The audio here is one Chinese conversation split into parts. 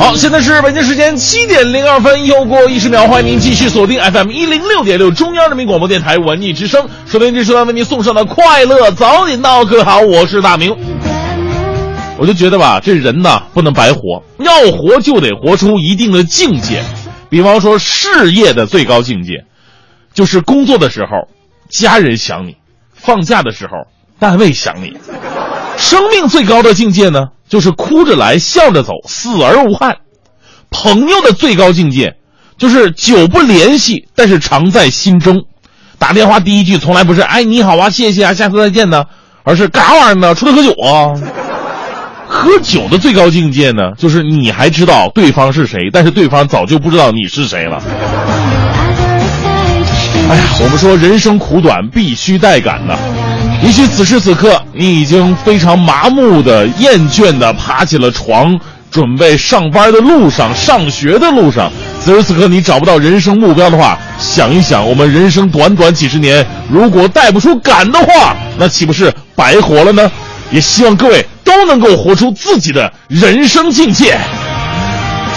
好，现在是北京时间七点零二分，又过一十秒，欢迎您继续锁定 FM 一零六点六中央人民广播电台文艺之声，收听这时段为您送上的快乐早点到。各位好，我是大明。我就觉得吧，这人呐不能白活，要活就得活出一定的境界。比方说事业的最高境界，就是工作的时候家人想你，放假的时候单位想你。生命最高的境界呢，就是哭着来，笑着走，死而无憾。朋友的最高境界，就是久不联系，但是常在心中。打电话第一句从来不是“哎你好啊，谢谢啊，下次再见”呢，而是“干啥玩意儿呢？出来喝酒啊！”喝酒的最高境界呢，就是你还知道对方是谁，但是对方早就不知道你是谁了。哎呀，我们说人生苦短，必须带感呐。也许此时此刻，你已经非常麻木的、厌倦的爬起了床，准备上班的路上、上学的路上。此时此刻，你找不到人生目标的话，想一想，我们人生短短几十年，如果带不出感的话，那岂不是白活了呢？也希望各位都能够活出自己的人生境界。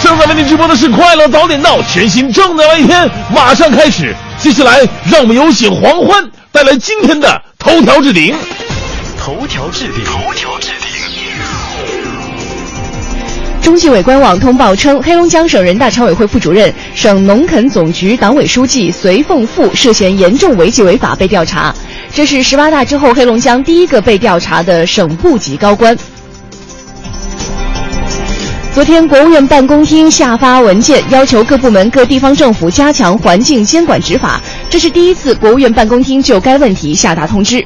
正在为您直播的是《快乐早点到》，全新正能量一天马上开始。接下来，让我们有请黄欢带来今天的头条置顶。头条置顶，头条置顶。中纪委官网通报称，黑龙江省人大常委会副主任、省农垦总局党委书记隋凤富涉嫌严重违纪违法被调查，这是十八大之后黑龙江第一个被调查的省部级高官。昨天，国务院办公厅下发文件，要求各部门、各地方政府加强环境监管执法，这是第一次国务院办公厅就该问题下达通知。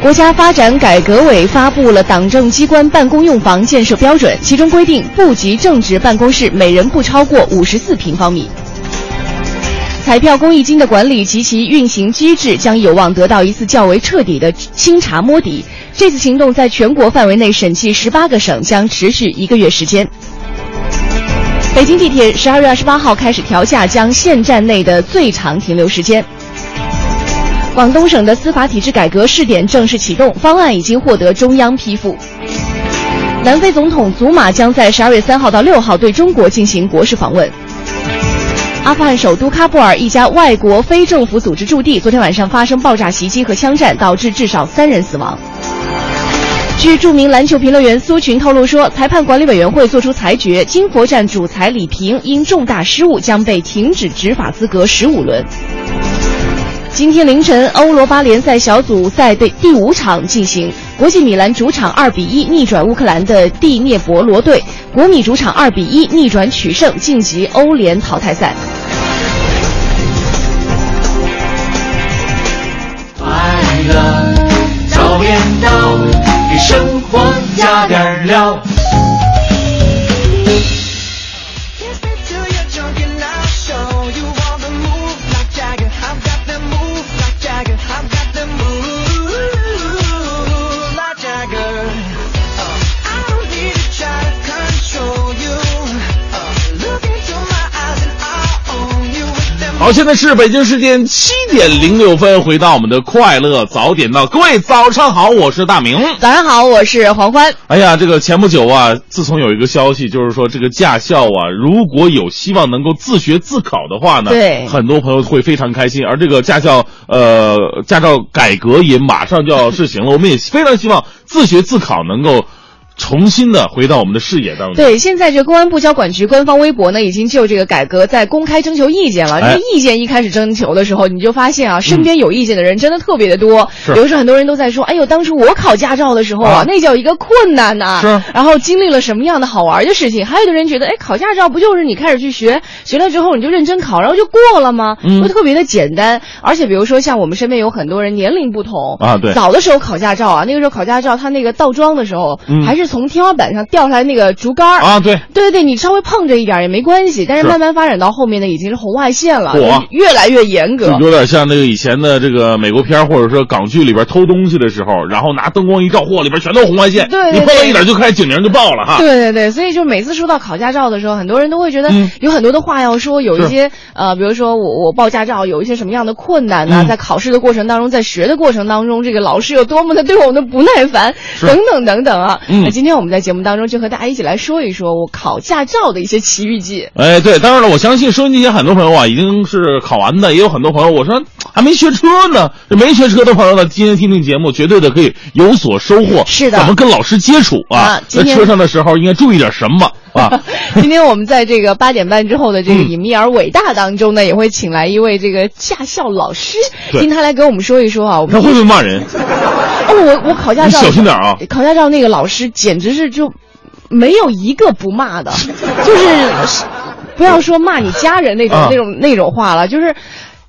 国家发展改革委发布了党政机关办公用房建设标准，其中规定，部级正职办公室每人不超过五十四平方米。彩票公益金的管理及其运行机制将有望得到一次较为彻底的清查摸底。这次行动在全国范围内审计十八个省，将持续一个月时间。北京地铁十二月二十八号开始调价，将限站内的最长停留时间。广东省的司法体制改革试点正式启动，方案已经获得中央批复。南非总统祖马将在十二月三号到六号对中国进行国事访问。阿富汗首都喀布尔一家外国非政府组织驻地昨天晚上发生爆炸袭击和枪战，导致至少三人死亡。据著名篮球评论员苏群透露说，裁判管理委员会作出裁决，金佛站主裁李平因重大失误将被停止执法资格十五轮。今天凌晨，欧罗巴联赛小组赛的第五场进行，国际米兰主场二比一逆转乌克兰的蒂涅博罗队，国米主场二比一逆转取胜，晋级欧联淘汰赛。快乐早点到，给生活加点料。好，现在是北京时间七点零六分，回到我们的快乐早点到，各位早上好，我是大明。早上好，我是黄欢。哎呀，这个前不久啊，自从有一个消息，就是说这个驾校啊，如果有希望能够自学自考的话呢，对很多朋友会非常开心。而这个驾校呃驾照改革也马上就要试行了，我们也非常希望自学自考能够重新的回到我们的视野当中。对，现在这公安部交管局官方微博呢，已经就这个改革在公开征求意见了。哎这意见一开始征求的时候，你就发现啊，身边有意见的人真的特别的多。是比如说，很多人都在说：“哎呦，当初我考驾照的时候啊，啊那叫一个困难呐、是然后经历了什么样的好玩的事情？还有的人觉得，哎，考驾照不就是你开始去学，学了之后你就认真考，然后就过了吗？嗯就特别的简单。而且比如说，像我们身边有很多人年龄不同啊对早的时候考驾照啊，那个时候考驾照，他那个倒桩的时候、嗯还是从天花板上掉下来那个竹竿儿啊，对，对对对，你稍微碰着一点儿也没关系，但是是慢慢发展到后面呢，已经是红外线了嚯，越来越严格就。有点像那个以前的这个美国片儿或者说港剧里边偷东西的时候，然后拿灯光一照，嚯，里边全都是红外线，对对你碰到一点就开始警铃就报了哈。对对对，所以就每次说到考驾照的时候，很多人都会觉得嗯有很多的话要说，有一些呃，比如说我我报驾照有一些什么样的困难呢、嗯在考试的过程当中，在学的过程当中，这个老师有多么的对我们的不耐烦，等等等等啊。嗯那今天我们在节目当中就和大家一起来说一说我考驾照的一些奇遇记。哎，对，当然了，我相信收音机前很多朋友啊，已经是考完的，也有很多朋友，我说还没学车呢，这没学车的朋友呢，今天听听节目，绝对的可以有所收获。是的怎么跟老师接触啊在车上的时候应该注意点什么啊？今天我们在这个八点半之后的这个嗯隐秘而伟大当中呢，也会请来一位这个驾校老师，听他来给我们说一说啊。我们他会不会骂人？哦，我我考驾你照，小心点啊！考驾照那个老师简直是就没有一个不骂的，就是不要说骂你家人那种、啊那种那种话了，就是。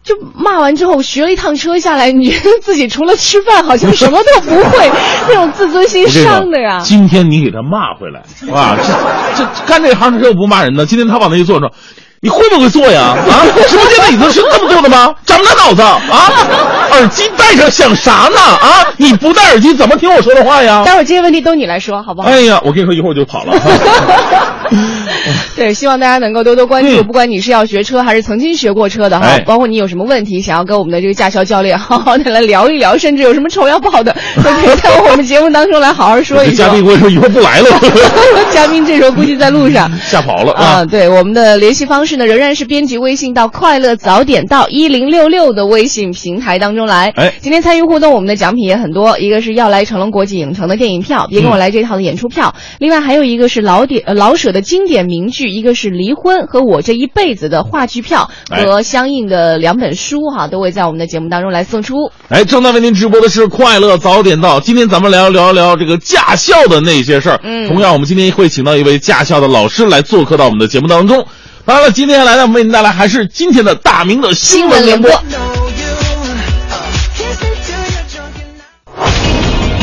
就骂完之后，学了一趟车下来，你觉得自己除了吃饭，好像什么都不会，那种自尊心伤的呀，。今天你给他骂回来啊！这这干这行的时候不骂人的，今天他往那一坐上，你会不会做呀？啊，直播间的椅子是这么做的吗？长大脑子啊！耳机戴上想啥呢？啊，你不戴耳机怎么听我说的话呀？待会儿这些问题都你来说，好不好？哎呀，我跟你说，一会儿我就跑了。对，希望大家能够多多关注，嗯不管你是要学车还是曾经学过车的哈，哎包括你有什么问题想要跟我们的这个驾校教练 好好的来聊一聊，甚至有什么仇要报的，都可以在我们节目当中来好好说一说。嘉宾跟我说以后不来了，嘉宾这时候估计在路上。吓跑了啊，啊！对，我们的联系方式呢，仍然是编辑微信到“快乐早点到一零六六”的微信平台当中来。哎今天参与互动，我们的奖品也很多，一个是要来成龙国际影城的电影票，别跟我来这套的演出票，另外还有一个是老点呃老舍的经典名句，一个是离婚和我这一辈子的话剧票哎和相应的两本书哈，都会在我们的节目当中来送出。哎，正在为您直播的是《快乐早点到》，今天咱们聊聊聊这个驾校的那些事儿。嗯同样我们今天会请到一位驾校的老师来做客到我们的节目当中。当然了，今天来呢，我们为您带来还是今天的大明的新闻联播。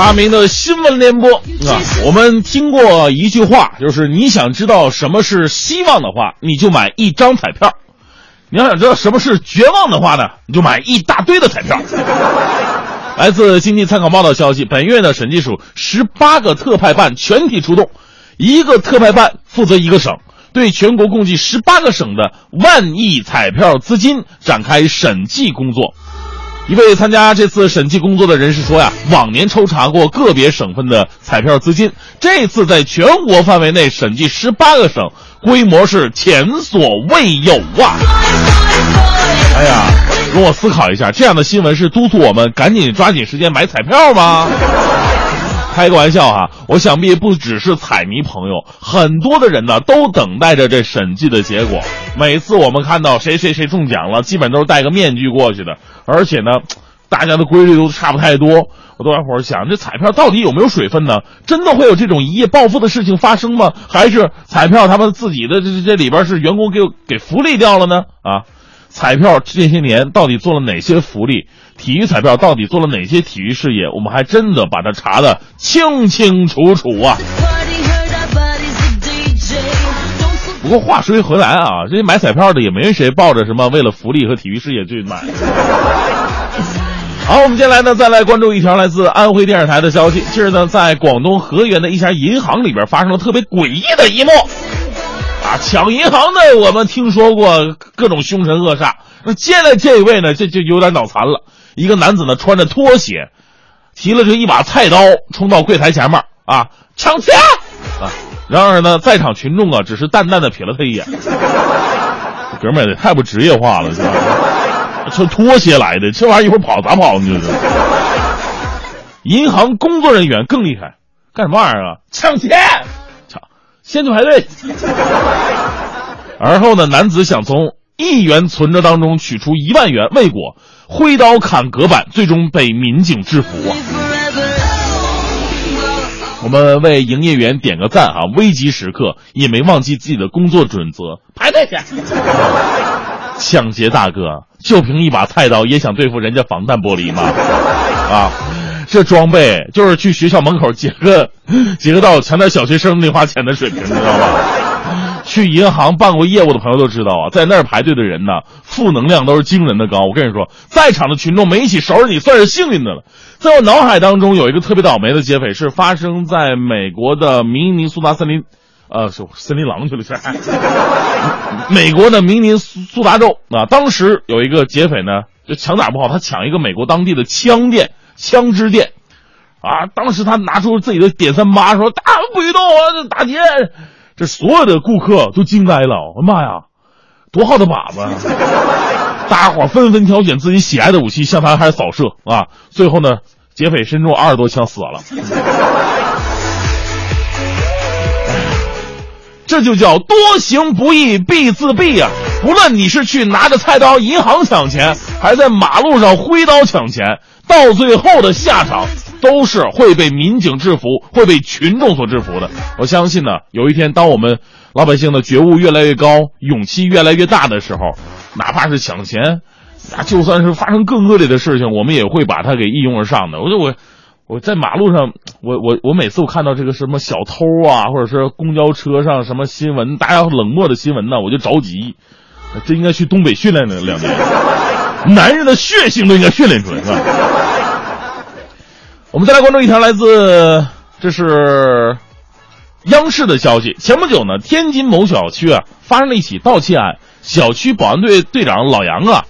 大明的新闻联播啊，我们听过一句话，就是你想知道什么是希望的话，你就买一张彩票；你要想知道什么是绝望的话呢，你就买一大堆的彩票。来自经济参考报的消息，本月呢，审计署十八个特派办全体出动，一个特派办负责一个省，对全国共计十八个省的万亿彩票资金展开审计工作。一位参加这次审计工作的人士说呀，往年抽查过个别省份的彩票资金，这次在全国范围内审计十八个省，规模是前所未有啊！哎呀，容我思考一下，这样的新闻是督促我们赶紧抓紧时间买彩票吗？开个玩笑哈，我想必不只是彩迷朋友，很多的人呢都等待着这审计的结果。每次我们看到谁谁谁中奖了，基本都是戴个面具过去的，而且呢，大家的规律都差不太多。我多会儿想，这彩票到底有没有水分呢？真的会有这种一夜暴富的事情发生吗？还是彩票他们自己的这这里边是员工给给福利掉了呢？啊？彩票这些年到底做了哪些福利？体育彩票到底做了哪些体育事业？我们还真的把它查得清清楚楚啊！不过话说回来啊，这些买彩票的也没谁抱着什么为了福利和体育事业去买。好，我们接下来呢，再来关注一条来自安徽电视台的消息。近日呢，在广东河源的一家银行里边发生了特别诡异的一幕。啊，抢银行的我们听说过各种凶神恶煞，那接下来这一位呢，这就有点脑残了。一个男子呢，穿着拖鞋，提了这一把菜刀，冲到柜台前面啊，抢钱啊！然而呢，在场群众啊，只是淡淡的瞥了他一眼。哥们儿也太不职业化了，是吧？穿拖鞋来的，这玩意儿一会儿跑咋跑呢？这是。银行工作人员更厉害，干什么玩意儿啊？抢钱！抢先去排队。而后呢，男子想从一元存折当中取出一万元未果，挥刀砍隔板，最终被民警制服啊。我们为营业员点个赞啊！危急时刻也没忘记自己的工作准则，排队去。抢劫大哥就凭一把菜刀也想对付人家防弹玻璃吗？啊，这装备就是去学校门口劫个 劫个道抢点小学生零花钱的水平，你知道吧？去银行办过业务的朋友都知道啊，在那儿排队的人呢，负能量都是惊人的高。我跟你说，在场的群众没一起收拾你，算是幸运的了。在我脑海当中有一个特别倒霉的劫匪，是发生在美国的明尼苏达森林，呃，是森林狼去了，是 美国的明尼苏达州啊。当时有一个劫匪呢，就抢哪不好，他抢一个美国当地的枪店、枪支店，啊，当时他拿出自己的点三八，说大不许动啊，打劫。这所有的顾客都惊呆了，我的妈呀，多好的靶子！大伙纷纷挑选自己喜爱的武器向他开始扫射啊！最后呢，劫匪身中二十多枪死了。这就叫多行不义必自毙呀！不论你是去拿着菜刀银行抢钱，还是在马路上挥刀抢钱，到最后的下场。都是会被民警制服，会被群众所制服的。我相信呢，有一天当我们老百姓的觉悟越来越高，勇气越来越大的时候，哪怕是抢钱，那就算是发生更恶劣的事情，我们也会把它给一拥而上的。我就我我在马路上，我我我每次我看到这个什么小偷啊，或者是公交车上什么新闻，大家冷漠的新闻呢，我就着急。这应该去东北训练了两年，男人的血性都应该训练出来，是吧？我们再来关注一条来自，这是央视的消息。前不久呢，天津某小区啊发生了一起盗窃案，小区保安队队长老杨啊，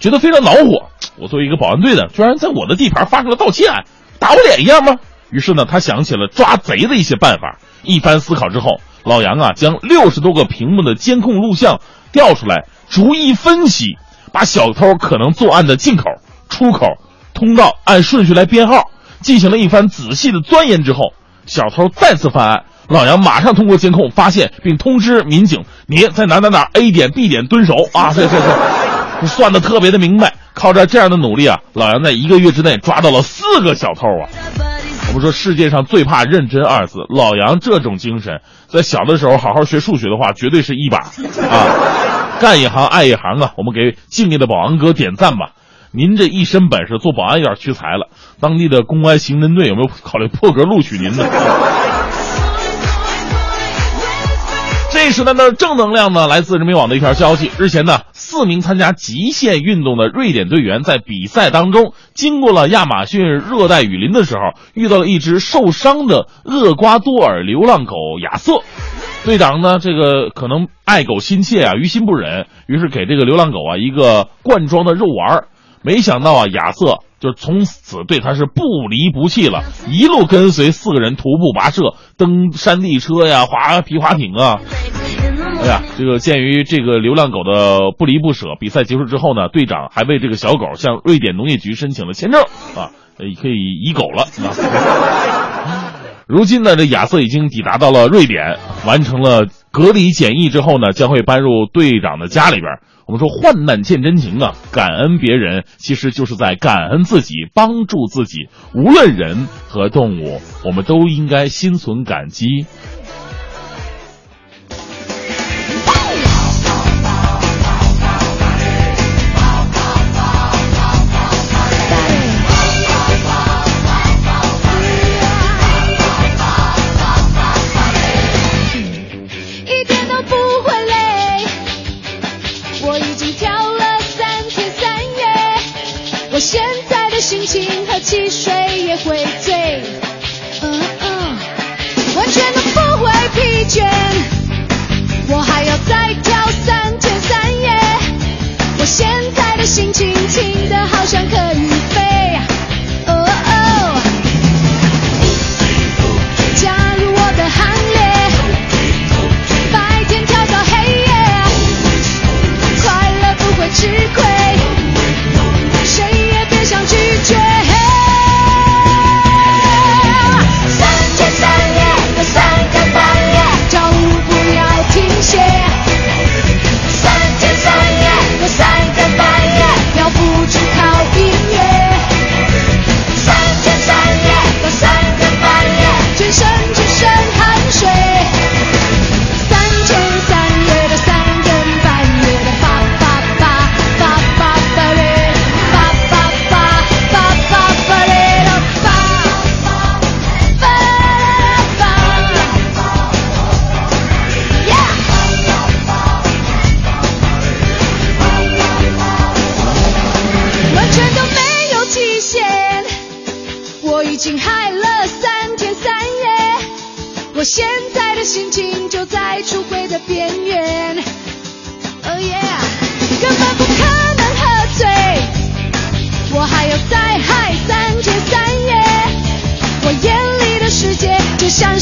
觉得非常恼火。我作为一个保安队的，居然在我的地盘发生了盗窃案，打我脸一样吗？于是呢，他想起了抓贼的一些办法。一番思考之后，老杨啊将六十多个屏幕的监控录像调出来，逐一分析，把小偷可能作案的进口、出口、通道按顺序来编号。进行了一番仔细的钻研之后，小偷再次犯案，老杨马上通过监控发现并通知民警：“你在哪哪哪 A 点 B 点蹲守啊！”这这这，算的特别的明白。靠着这样的努力啊，老杨在一个月之内抓到了四个小偷啊。我们说世界上最怕认真二字，老杨这种精神，在小的时候好好学数学的话，绝对是一把啊！干一行爱一行啊！我们给敬业的保安哥点赞吧。您这一身本事，做保安有点屈才了。当地的公安刑侦队有没有考虑破格录取您呢？这时代的正能量呢，来自人民网的一条消息。日前呢，四名参加极限运动的瑞典队员在比赛当中，经过了亚马逊热带雨林的时候，遇到了一只受伤的厄瓜多尔流浪狗亚瑟。队长呢，这个可能爱狗心切啊，于心不忍，于是给这个流浪狗啊一个罐装的肉丸儿。没想到啊，亚瑟就从此对他是不离不弃了，一路跟随四个人徒步跋涉，登山地车呀，划皮划艇啊。哎呀，这个鉴于这个流浪狗的不离不舍，比赛结束之后呢，队长还为这个小狗向瑞典农业局申请了签证啊，可以移狗了啊。如今呢，这亚瑟已经抵达到了瑞典，完成了隔离检疫之后呢，将会搬入队长的家里边。我们说患难见真情啊，感恩别人其实就是在感恩自己，帮助自己。无论人和动物，我们都应该心存感激。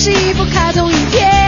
是一部卡通影片。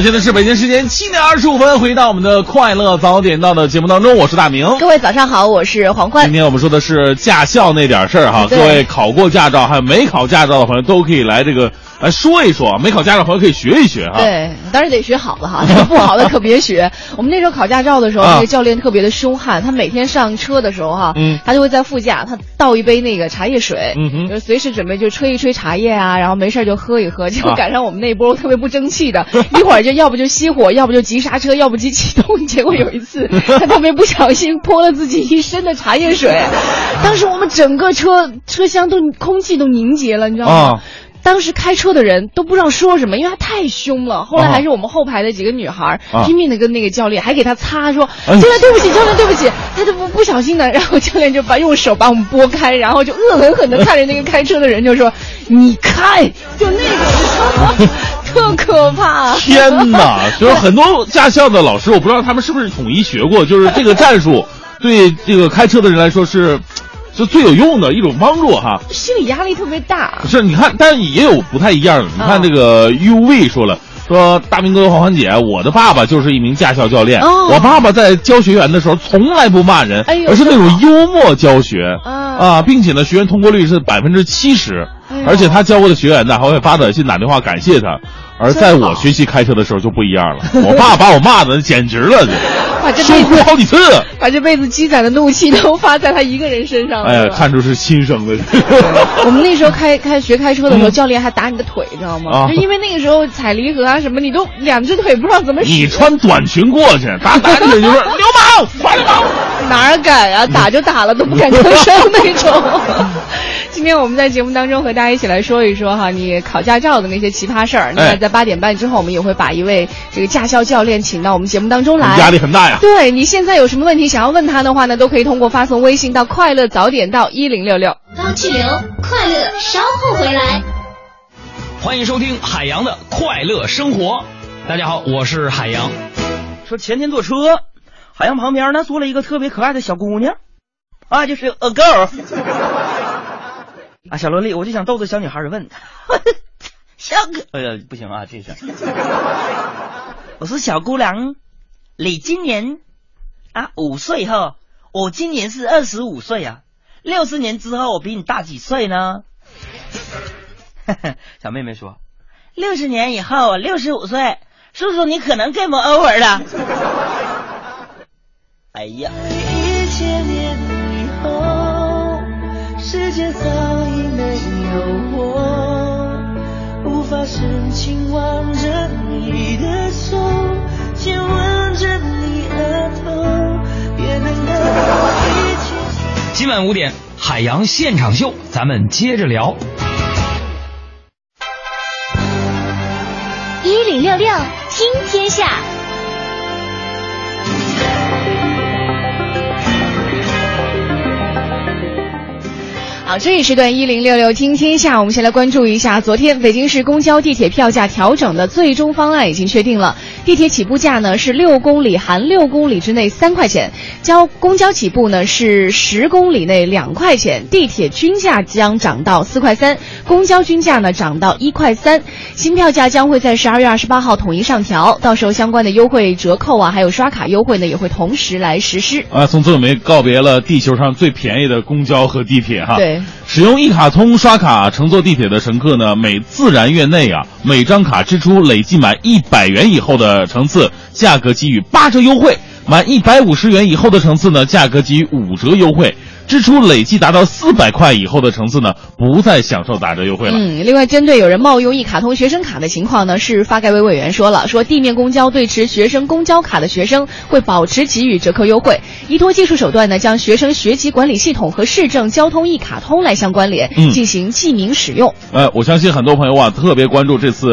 好，现在是北京时间七点二十五分，回到我们的快乐早点到的节目当中，我是大明。各位早上好，我是黄欢今。天我们说的是驾校那点事儿哈，各位考过驾照还有没考驾照的朋友都可以来这个来说一说，没考驾照朋友可以学一学哈。对，当然得学好了哈，不好的可别学。我们那时候考驾照的时候，啊那个教练特别的凶悍，他每天上车的时候哈，嗯他就会在副驾，他倒一杯那个茶叶水，嗯哼就是随时准备就吹一吹茶叶啊，然后没事儿就喝一喝。结果啊赶上我们那波特别不争气的，一会儿就要不就熄火，要不就急刹车，要不急启动。结果有一次，他特别不小心泼了自己一身的茶叶水，当时我们整个车车厢都空气都凝结了，你知道吗？啊当时开车的人都不知道说什么，因为他太凶了。后来还是我们后排的几个女孩、啊拼命的跟那个教练，还给他擦说：“哎教练对不起，教练对不起。”他就不不小心的，然后教练就把用手把我们拨开，然后就恶狠狠的看着那个开车的人，就说：“你开！”就那种，特可怕。天哪！就是很多驾校的老师，我不知道他们是不是统一学过，就是这个战术对这个开车的人来说是是最有用的一种帮助哈。心理压力特别大。是，你看，但是也有不太一样的。你看啊这个 UV 说了。说大明哥、黄欢姐，我的爸爸就是一名驾校教练。哦我爸爸在教学员的时候从来不骂人，哎而是那种幽默教学啊啊，并且呢，学员通过率是百分之七十哎，而且他教过的学员呢还会发短信、打电话感谢他。而在我学习开车的时候就不一样了，我爸把我骂的简直了，就说把这辈子哭好几次。把这辈子积攒的怒气都发在他一个人身上了。哎呀看出是亲生的。我们那时候开开学开车的时候，教练还打你的腿，知道吗？就因为那个时候踩离合啊什么，你都两只腿不知道怎么使。你穿短裙过去，打打你腿就是流氓，快流氓。哪儿敢啊？打就打了，都不敢吭声那种。今天我们在节目当中和大家一起来说一说哈，你考驾照的那些奇葩事儿。那在八点半之后，我们也会把一位这个驾校教练请到我们节目当中来。压力很大呀。对你现在有什么问题想要问他的话呢，都可以通过发送微信到“快乐早点到一零六六”。高气流，快乐稍后回来。欢迎收听海洋的快乐生活。大家好，我是海洋。说前天坐车，海洋旁边呢坐了一个特别可爱的小姑娘，啊，就是 a girl。啊，小萝莉，我就想逗逗小女孩儿问，小哥，哎呀，不行啊，这是，我是小姑娘，你今年啊五岁哈，我今年是二十五岁啊，六十年之后我比你大几岁呢？小妹妹说，六十年以后我六十五岁，叔叔你可能 game over 了。哎呀。一千年以后，世界早我，无法深情挽着你的手，亲吻着你额头，也能够一起。今晚五点，海洋现场秀，咱们接着聊。一零六六听天下，好，这一时段一零六六听天下，我们先来关注一下，昨天北京市公交、地铁票价调整的最终方案已经确定了。地铁起步价呢是六公里含六公里之内三块钱，交公交起步呢是十公里内两块钱，地铁均价将涨到四块三，公交均价呢涨到一块三。新票价将会在十二月二十八号统一上调，到时候相关的优惠折扣啊，还有刷卡优惠呢也会同时来实施。啊，从此我们告别了地球上最便宜的公交和地铁哈。对，使用一卡通刷卡乘坐地铁的乘客呢，每自然月内啊，每张卡支出累计满一百元以后的乘次，价格给予八折优惠；满一百五十元以后的层次呢，价格给予五折优惠。支出累计达到四百块以后的层次呢，不再享受打折优惠了。嗯，另外，针对有人冒用一卡通学生卡的情况呢，市发改委委员说了，说地面公交对持学生公交卡的学生会保持给予折扣优惠，依托技术手段呢，将学生学籍管理系统和市政交通一卡通来相关联，嗯进行记名使用。呃，我相信很多朋友啊特别关注这次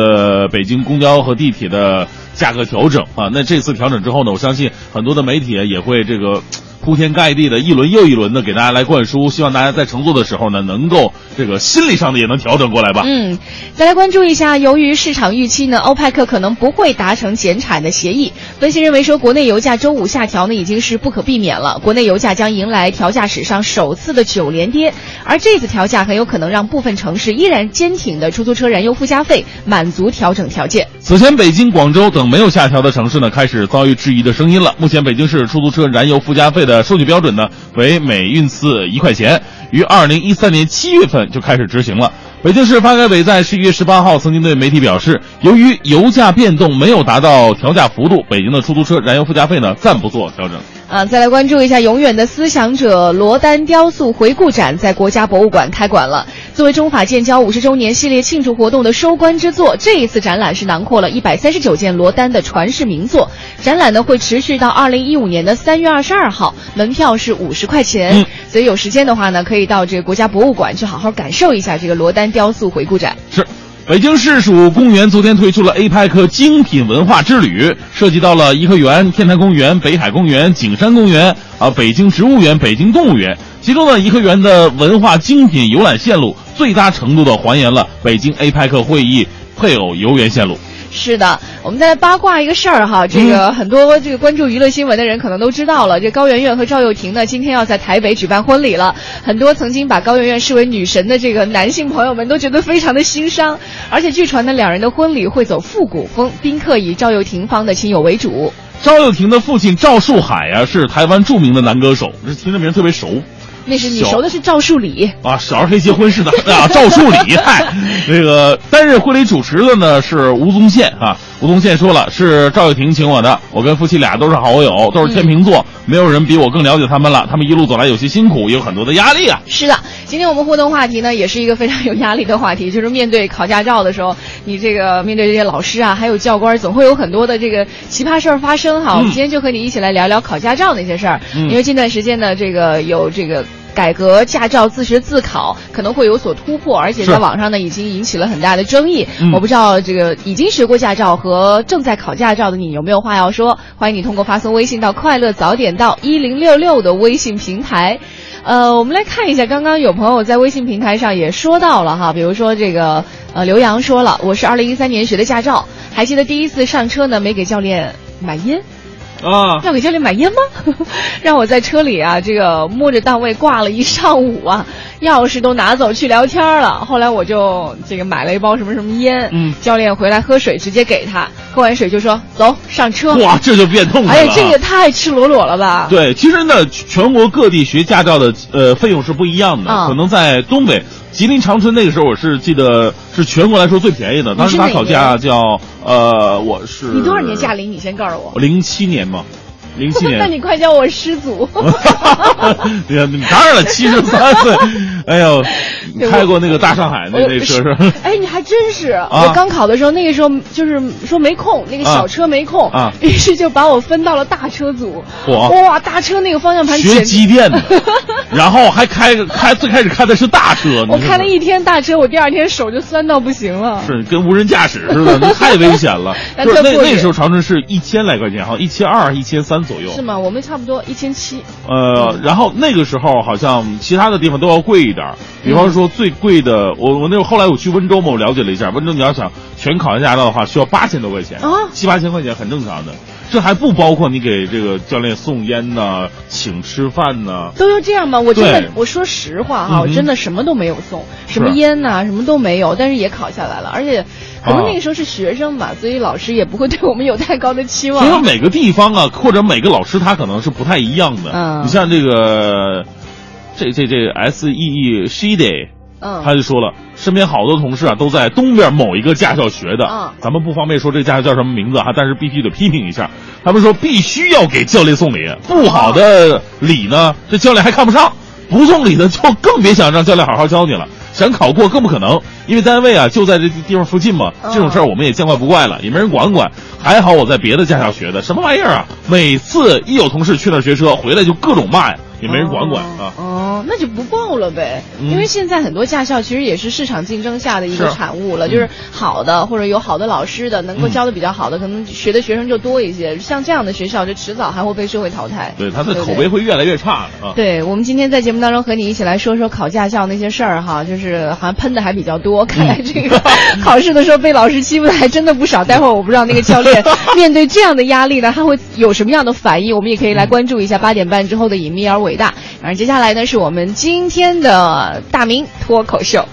北京公交和地铁的价格调整啊。那这次调整之后呢，我相信很多的媒体也会这个。铺天盖地的一轮又一轮的给大家来灌输，希望大家在乘坐的时候呢，能够这个心理上的也能调整过来吧。嗯，再来关注一下，由于市场预期呢，欧派克可能不会达成减产的协议。分析认为说，国内油价周五下调呢，已经是不可避免了。国内油价将迎来调价史上首次的九连跌，而这次调价很有可能让部分城市依然坚挺的出租车燃油附加费满足调整条件。此前，北京、广州等没有下调的城市呢，开始遭遇质疑的声音了。目前，北京市出租车燃油附加费的收取标准呢为每运次一块钱，于二零一三年七月份就开始执行了。北京市发改委在十一月十八号曾经对媒体表示，由于油价变动没有达到调价幅度，北京的出租车燃油附加费呢暂不做调整。啊，再来关注一下永远的思想者罗丹雕塑回顾展在国家博物馆开馆了。作为中法建交五十周年系列庆祝活动的收官之作，这一次展览是囊括了一百三十九件罗丹的传世名作。展览呢会持续到二零一五年的三月二十二号，门票是五十块钱。嗯所以有时间的话呢，可以到这个国家博物馆去好好感受一下这个罗丹雕塑回顾展。是。北京市属公园昨天推出了 APEC 精品文化之旅，涉及到了颐和园、天坛公园、北海公园、景山公园啊、北京植物园、北京动物园。其中呢，颐和园的文化精品游览线路最大程度的还原了北京 APEC 会议配偶游园线路。是的，我们再来八卦一个事儿哈，这个很多这个关注娱乐新闻的人可能都知道了，这高圆圆和赵又廷呢，今天要在台北举办婚礼了。很多曾经把高圆圆视为女神的这个男性朋友们都觉得非常的心伤，而且据传呢，两人的婚礼会走复古风，宾客以赵又廷方的亲友为主。赵又廷的父亲赵树海啊，是台湾著名的男歌手，这听着名儿特别熟。那是你熟的是赵树理，啊，小儿黑结婚似的啊，赵树理，嗨，这个担任婚礼主持的呢是吴宗宪啊。吴宗宪说了，是赵又廷请我的，我跟夫妻俩都是好友，都是天秤座，没有人比我更了解他们了。他们一路走来有些辛苦，也有很多的压力啊。是的，今天我们互动话题呢，也是一个非常有压力的话题，就是面对考驾照的时候，你这个面对这些老师啊，还有教官，总会有很多的这个奇葩事儿发生哈。我们今天就和你一起来聊聊考驾照那些事儿，嗯因为近段时间呢，这个有这个。改革驾照自学自考可能会有所突破，而且在网上呢已经引起了很大的争议。嗯我不知道这个已经学过驾照和正在考驾照的你有没有话要说？欢迎你通过发送微信到“快乐早点到一零六六”的微信平台。呃，我们来看一下，刚刚有朋友在微信平台上也说到了哈，比如说这个呃刘洋说了，我是二零一三年学的驾照，还记得第一次上车呢没给教练买烟。啊，要给教练买烟吗？让我在车里啊，这个摸着档位挂了一上午啊，钥匙都拿走去聊天了。后来我就这个买了一包什么什么烟，嗯教练回来喝水直接给他，喝完水就说走上车。哇，这就变痛快了。哎呀，这也太赤裸裸了吧？对，其实呢，全国各地学驾照的呃费用是不一样的，嗯可能在东北。吉林长春那个时候，我是记得是全国来说最便宜的。当时他考驾叫呃，我是你多少年驾龄？你先告诉我。零七年嘛，零七年。那你快叫我师祖。你你当然了，七十三岁，哎呦，开过那个大上海那那车是？哎，你还真是！我刚考的时候，那个时候就是说没空，那个小车没空，啊，于是就把我分到了大车组。哇，大车那个方向盘学机电的，然后还开开最开始开的是大车。我开了一天大车，我第二天手就酸到不行了。是跟无人驾驶似的，那太危险了。就是那那时候长春是一千来块钱，好像一千二、一千三左右。是吗？我们差不多一千七。呃，然后那个时候好像其他的地方都要贵一点，比方说最贵的，我我那后来我去温州嘛，我了解了一下，温州你要想全考完驾照的话，需要八千多块钱，啊，七八千块钱很正常的。这还不包括你给这个教练送烟呐、请吃饭呐，都要这样吗？我真的，我说实话哈，我真的什么都没有送，什么烟呐，什么都没有，但是也考下来了，而且可能那个时候是学生吧，所以老师也不会对我们有太高的期望。因为每个地方啊，或者每个老师他可能是不太一样的。嗯，你像这个，这这这 S E E She Day。嗯，他就说了，身边好多同事啊都在东边某一个驾校学的，嗯，咱们不方便说这驾校叫什么名字哈，但是必须得批评一下，他们说必须要给教练送礼，不好的礼呢，这教练还看不上，不送礼的就更别想让教练好好教你了，想考过更不可能，因为单位啊就在这地方附近嘛，这种事儿我们也见怪不怪了，也没人管管，还好我在别的驾校学的，什么玩意儿啊，每次一有同事去那儿学车，回来就各种骂呀。也没人管管啊！哦，那就不报了呗。嗯、因为现在很多驾校其实也是市场竞争下的一个产物了，是就是好的或者有好的老师的，能够教的比较好的，嗯、可能学的学生就多一些。像这样的学校，就迟早还会被社会淘汰。对，他的口碑会越来越差的啊。对我们今天在节目当中和你一起来说说考驾校那些事儿哈，就是好像喷的还比较多。看来这个 考试的时候被老师欺负的还真的不少。待会儿我不知道那个教练 面对这样的压力呢，他会有什么样的反应？我们也可以来关注一下八点半之后的隐秘而伟大。然后接下来呢，是我们今天的大明脱口秀。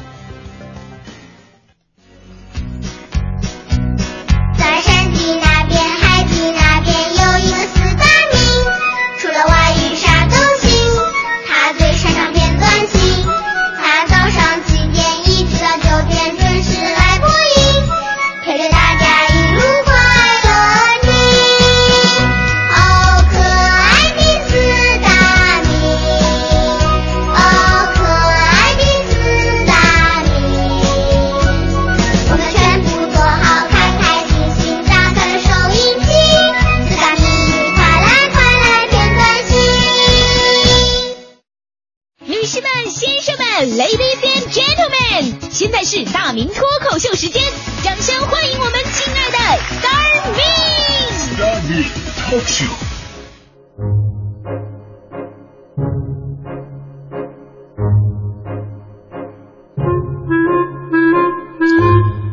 现在是大明脱口秀时间，掌声欢迎我们亲爱的 Star me。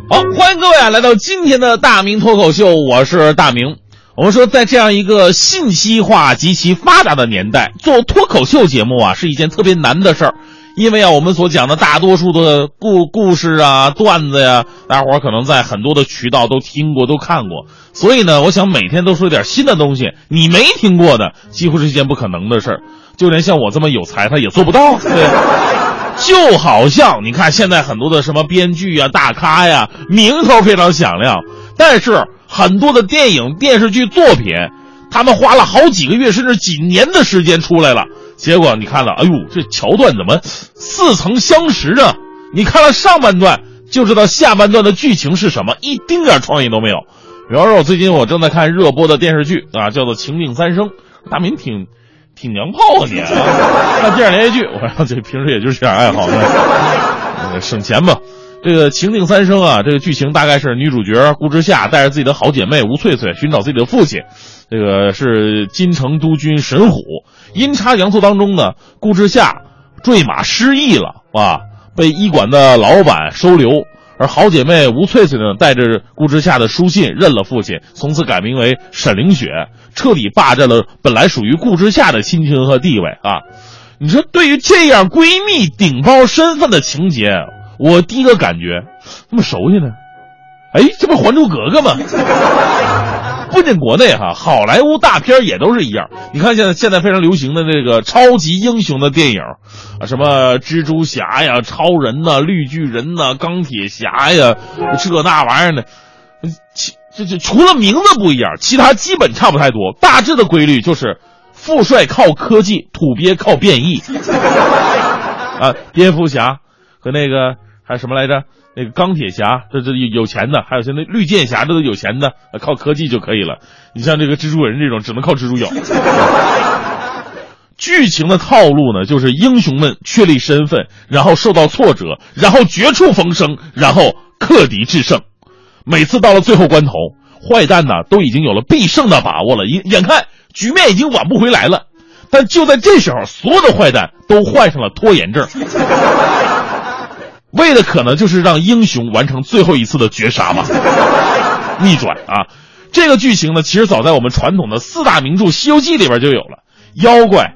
好，欢迎各位啊，来到今天的大明脱口秀，我是大明。我们说，在这样一个信息化极其发达的年代，做脱口秀节目啊，是一件特别难的事儿。因为啊，我们所讲的大多数的故故事啊、段子呀，大伙儿可能在很多的渠道都听过、都看过。所以呢，我想每天都说点新的东西，你没听过的，几乎是一件不可能的事儿。就连像我这么有才，他也做不到。对。就好像你看现在很多的什么编剧啊、大咖呀，名头非常响亮，但是很多的电影、电视剧作品，他们花了好几个月甚至几年的时间出来了，结果你看了，哎呦，这桥段怎么似曾相识啊？你看了上半段就知道下半段的剧情是什么，一丁点创意都没有。比方说，我最近我正在看热播的电视剧啊，叫做《情定三生》，大明挺。挺娘炮啊你！看电视连续剧，我说这平时也就是这样爱好，呃，省钱吧。这个《情定三生》啊，这个剧情大概是女主角顾之夏带着自己的好姐妹吴翠翠寻找自己的父亲，这个是金城督军神虎。阴差阳错当中呢，顾之夏坠马失忆了啊，被医馆的老板收留，而好姐妹吴翠翠呢，带着顾之夏的书信认了父亲，从此改名为沈凌雪，彻底霸占了本来属于顾之夏的亲情和地位啊！你说，对于这样闺蜜顶包身份的情节，我第一个感觉这么熟悉呢？哎，这不《还珠格格》吗？不仅国内哈，好莱坞大片也都是一样。你看现在现在非常流行的这个超级英雄的电影，啊，什么蜘蛛侠呀、超人呐、绿巨人呐、钢铁侠呀，这那玩意儿的，其这这除了名字不一样，其他基本差不太多。大致的规律就是，富帅靠科技，土鳖靠变异。啊，蝙蝠侠和那个还有什么来着？那个钢铁侠，这这有有钱的，还有现在绿箭侠，这都有钱的，靠科技就可以了。你像这个蜘蛛人这种，只能靠蜘蛛咬。剧情的套路呢，就是英雄们确立身份，然后受到挫折，然后绝处逢生，然后克敌制胜。每次到了最后关头，坏蛋呢都已经有了必胜的把握了，眼眼看局面已经挽不回来了。但就在这时候，所有的坏蛋都患上了拖延症。为的可能就是让英雄完成最后一次的绝杀嘛，逆转啊！这个剧情呢，其实早在我们传统的四大名著《西游记》里边就有了。妖怪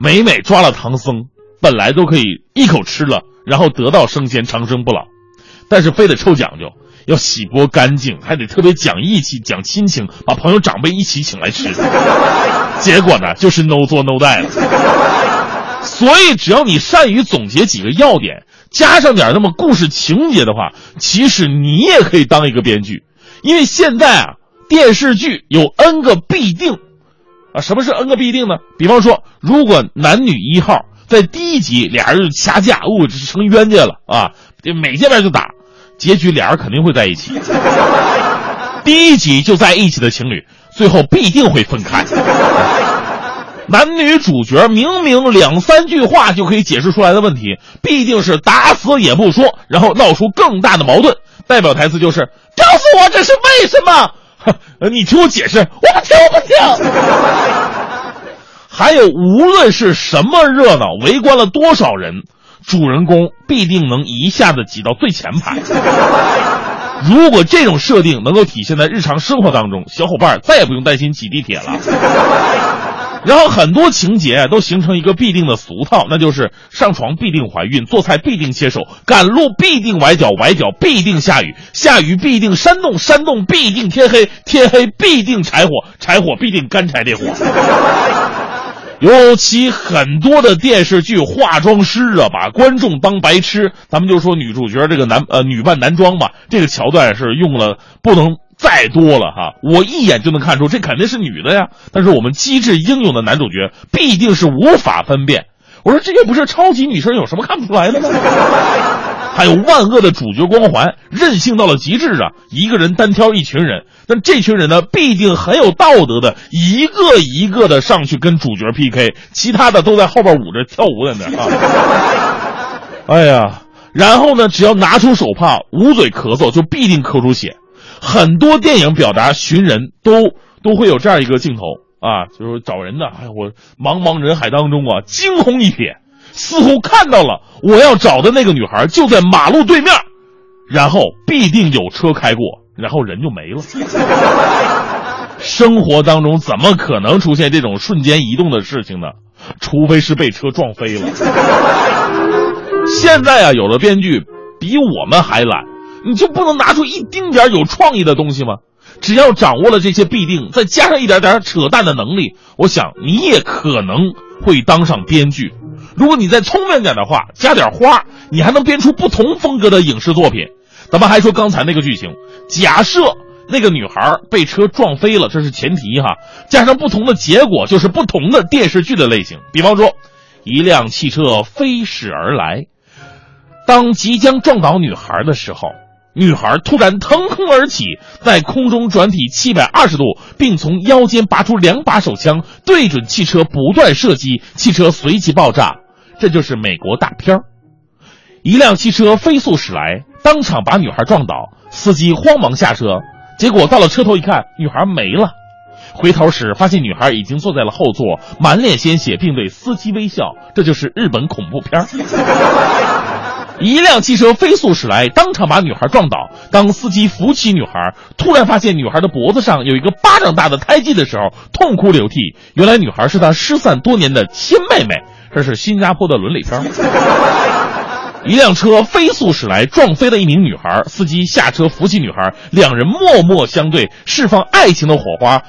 每每抓了唐僧，本来都可以一口吃了，然后得道升仙、长生不老，但是非得臭讲究，要洗剥干净，还得特别讲义气、讲亲情，把朋友长辈一起请来吃。结果呢，就是 no 做 no die 了。所以，只要你善于总结几个要点。加上点那么故事情节的话，其实你也可以当一个编剧，因为现在啊，电视剧有 N 个必定，啊，什么是 N 个必定呢？比方说，如果男女一号在第一集俩人就掐架，哦，这是成冤家了啊，每见面就打，结局俩人肯定会在一起。第一集就在一起的情侣，最后必定会分开。男女主角明明两三句话就可以解释出来的问题，必定是打死也不说，然后闹出更大的矛盾。代表台词就是：“告诉我这是为什么？” 你听我解释，我不听，我不听。还有，无论是什么热闹，围观了多少人，主人公必定能一下子挤到最前排。如果这种设定能够体现在日常生活当中，小伙伴再也不用担心挤地铁了。然后很多情节都形成一个必定的俗套，那就是上床必定怀孕，做菜必定切手，赶路必定崴脚，崴脚必定下雨，下雨必定山洞，山洞必定天黑，天黑必定柴火，柴火必定干柴烈火。尤其很多的电视剧化妆师啊，把观众当白痴，咱们就说女主角这个男呃女扮男装吧，这个桥段是用了不能。再多了哈，我一眼就能看出这肯定是女的呀。但是我们机智英勇的男主角必定是无法分辨。我说这又不是超级女生，有什么看不出来的呢？还有万恶的主角光环，任性到了极致啊！一个人单挑一群人，但这群人呢，必定很有道德的，一个一个的上去跟主角 PK，其他的都在后边舞着跳舞在那啊。哎呀，然后呢，只要拿出手帕捂嘴咳嗽，就必定咳出血。很多电影表达寻人都都会有这样一个镜头啊，就是找人的。哎呀，我茫茫人海当中啊，惊鸿一瞥，似乎看到了我要找的那个女孩就在马路对面，然后必定有车开过，然后人就没了。生活当中怎么可能出现这种瞬间移动的事情呢？除非是被车撞飞了。现在啊，有的编剧比我们还懒。你就不能拿出一丁点有创意的东西吗？只要掌握了这些必定，再加上一点点扯淡的能力，我想你也可能会当上编剧。如果你再聪明点的话，加点花，你还能编出不同风格的影视作品。咱们还说刚才那个剧情，假设那个女孩被车撞飞了，这是前提哈。加上不同的结果，就是不同的电视剧的类型。比方说，一辆汽车飞驶而来，当即将撞倒女孩的时候。女孩突然腾空而起，在空中转体七百二十度，并从腰间拔出两把手枪，对准汽车不断射击，汽车随即爆炸。这就是美国大片儿。一辆汽车飞速驶来，当场把女孩撞倒，司机慌忙下车，结果到了车头一看，女孩没了。回头时发现女孩已经坐在了后座，满脸鲜血，并对司机微笑。这就是日本恐怖片儿。一辆汽车飞速驶来，当场把女孩撞倒。当司机扶起女孩，突然发现女孩的脖子上有一个巴掌大的胎记的时候，痛哭流涕。原来女孩是他失散多年的亲妹妹。这是新加坡的伦理片。一辆车飞速驶来，撞飞了一名女孩。司机下车扶起女孩，两人默默相对，释放爱情的火花。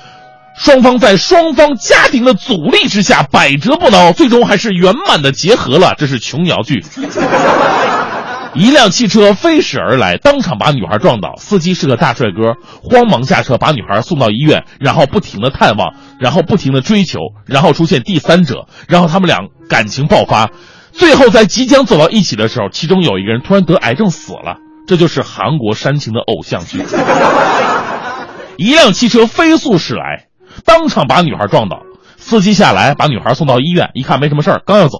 双方在双方家庭的阻力之下百折不挠，最终还是圆满的结合了。这是琼瑶剧。一辆汽车飞驶而来，当场把女孩撞倒。司机是个大帅哥，慌忙下车把女孩送到医院，然后不停的探望，然后不停的追求，然后出现第三者，然后他们俩感情爆发，最后在即将走到一起的时候，其中有一个人突然得癌症死了。这就是韩国煽情的偶像剧。一辆汽车飞速驶来，当场把女孩撞倒。司机下来把女孩送到医院，一看没什么事儿，刚要走，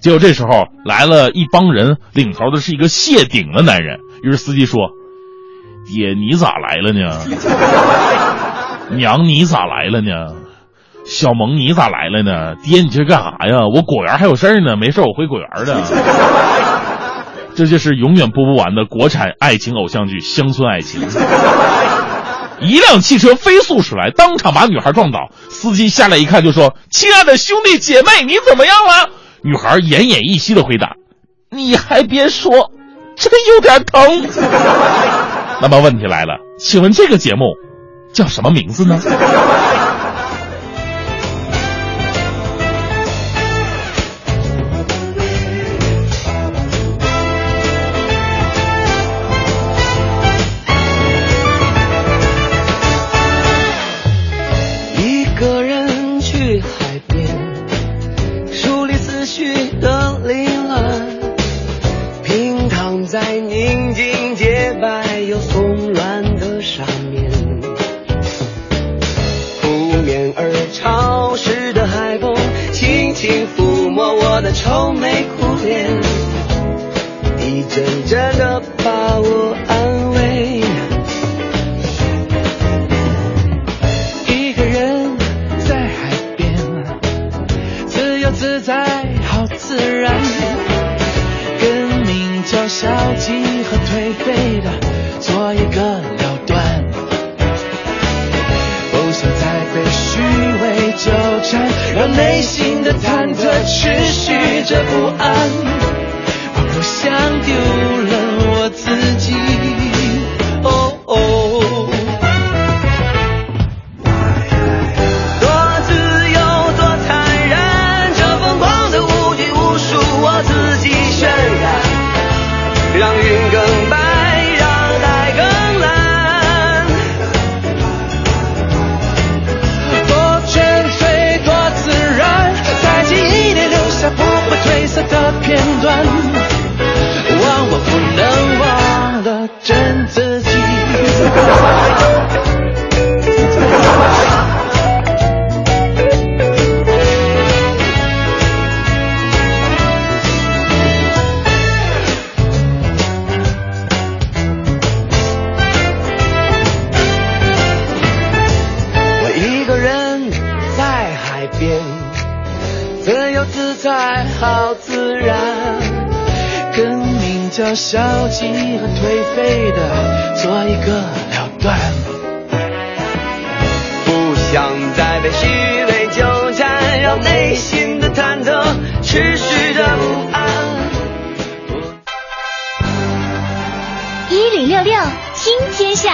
结果这时候来了一帮人，领头的是一个谢顶的男人。于是司机说：“爹，你咋来了呢？娘，你咋来了呢？小萌，你咋来了呢？爹，你这干啥呀？我果园还有事儿呢，没事我回果园的。这就是永远播不完的国产爱情偶像剧《乡村爱情》。”一辆汽车飞速驶来，当场把女孩撞倒。司机下来一看，就说：“亲爱的兄弟姐妹，你怎么样了？”女孩奄奄一息的回答：“你还别说，真有点疼。” 那么问题来了，请问这个节目叫什么名字呢？断消极和颓废的做一个了断，不想再被虚伪纠缠，让内心的忐忑持续的不安。一零六六听天下，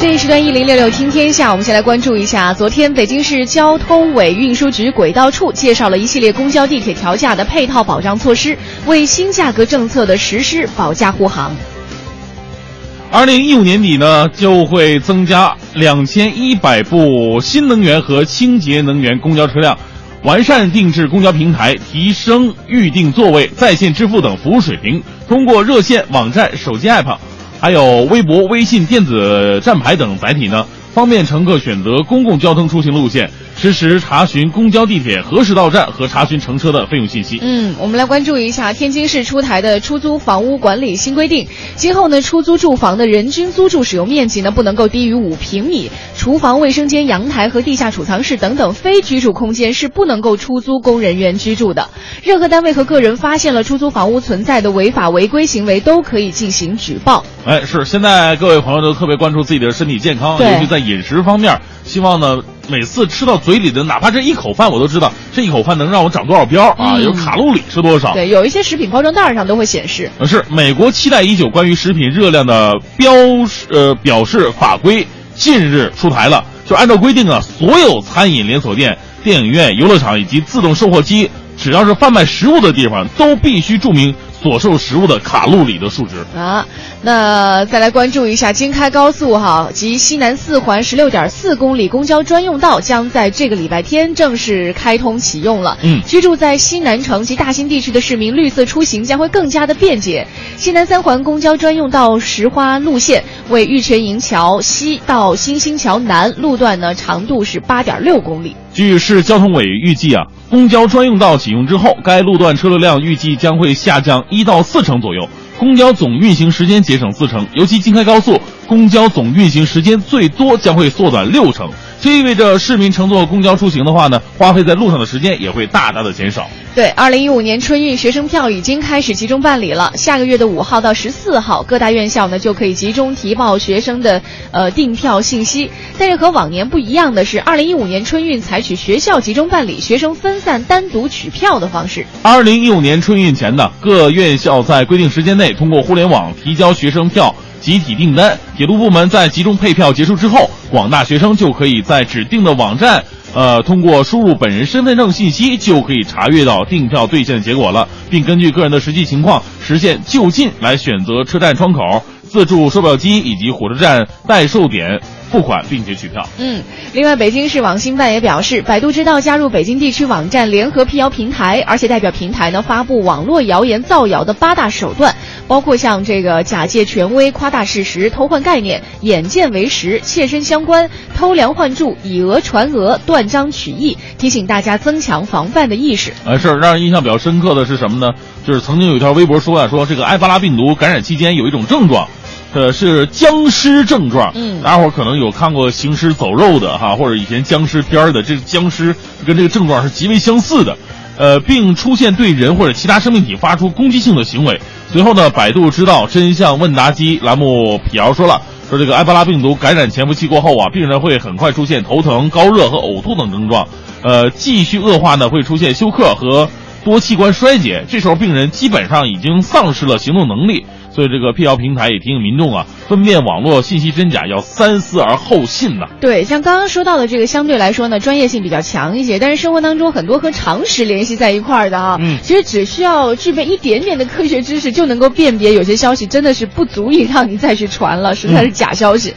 这一时段一零六六听天下，我们先来关注一下，昨天北京市交通委运输局轨道处介绍了一系列公交、地铁调价的配套保障措施，为新价格政策的实施保驾护航。二零一五年底呢，就会增加两千一百部新能源和清洁能源公交车辆，完善定制公交平台，提升预订座位、在线支付等服务水平。通过热线、网站、手机 app，还有微博、微信、电子站牌等载体呢，方便乘客选择公共交通出行路线，实时查询公交、地铁何时到站和查询乘车的费用信息。嗯，我们来关注一下天津市出台的出租房屋管理新规定，今后呢，出租住房的人均租住使用面积呢不能够低于五平米，厨房、卫生间、阳台和地下储藏室等等非居住空间是不能够出租供人员居住的。任何单位和个人发现了出租房屋存在的违法违规行为，都可以进行举报。哎，是现在各位朋友都特别关注自己的身体健康，对尤其在饮食方面，希望呢每次吃到嘴里的哪怕这一口饭，我都知道这一口饭能让我长多少膘啊，嗯有卡路里是多少。对，有一些食品包装袋上都会显示。呃是美国期待已久关于食品热量的标示呃表示法规近日出台了，就按照规定啊，所有餐饮连锁店、电影院、游乐场以及自动售货机，只要是贩卖食物的地方，都必须注明所售食物的卡路里的数值。啊，那再来关注一下京开高速哈及西南四环十六点四公里公交专用道将在这个礼拜天正式开通启用了。嗯居住在西南城及大兴地区的市民，绿色出行将会更加的便捷。西南三环公交专用道石花路线为玉泉营桥西到新兴桥南路段呢，长度是八点六公里。据市交通委预计啊，公交专用道启用之后，该路段车流量预计将会下降一到四成左右，公交总运行时间节省四成。尤其京开高速，公交总运行时间最多将会缩短六成。这意味着市民乘坐公交出行的话呢，花费在路上的时间也会大大的减少。对，二零一五年春运学生票已经开始集中办理了。下个月的五号到十四号，各大院校呢就可以集中提报学生的呃订票信息。但是和往年不一样的是，二零一五年春运采取学校集中办理、学生分散单独取票的方式。二零一五年春运前呢，各院校在规定时间内通过互联网提交学生票集体订单。铁路部门在集中配票结束之后，广大学生就可以在指定的网站，呃，通过输入本人身份证信息，就可以查阅到订票兑现的结果了，并根据个人的实际情况实现就近来选择车站窗口、自助售票机以及火车站代售点付款，并且取票。嗯，另外，北京市网信办也表示，百度知道加入北京地区网站联合辟谣平台，而且代表平台呢发布网络谣言造谣的八大手段，包括像这个假借权威、夸大事实、偷换概念、眼见为实、切身相关、偷梁换柱、以讹传讹、断章取义，提醒大家增强防范的意识。呃，是让人印象比较深刻的是什么呢？就是曾经有一条微博说啊，说这个埃博拉病毒感染期间有一种症状，呃，是僵尸症状。嗯大家伙儿可能有看过《行尸走肉》的哈，或者以前僵尸片儿的，这个僵尸跟这个症状是极为相似的。呃，并出现对人或者其他生命体发出攻击性的行为。随后呢，百度知道真相问答机栏目辟谣说了，说这个埃博拉病毒感染潜伏期过后啊，病人会很快出现头疼、高热和呕吐等症状，呃，继续恶化呢会出现休克和多器官衰竭，这时候病人基本上已经丧失了行动能力。所以这个辟谣平台也提醒民众啊，分辨网络信息真假要三思而后信呐。对，像刚刚说到的这个，相对来说呢，专业性比较强一些，但是生活当中很多和常识联系在一块儿的啊，嗯其实只需要具备一点点的科学知识，就能够辨别有些消息真的是不足以让你再去传了，实在是假消息。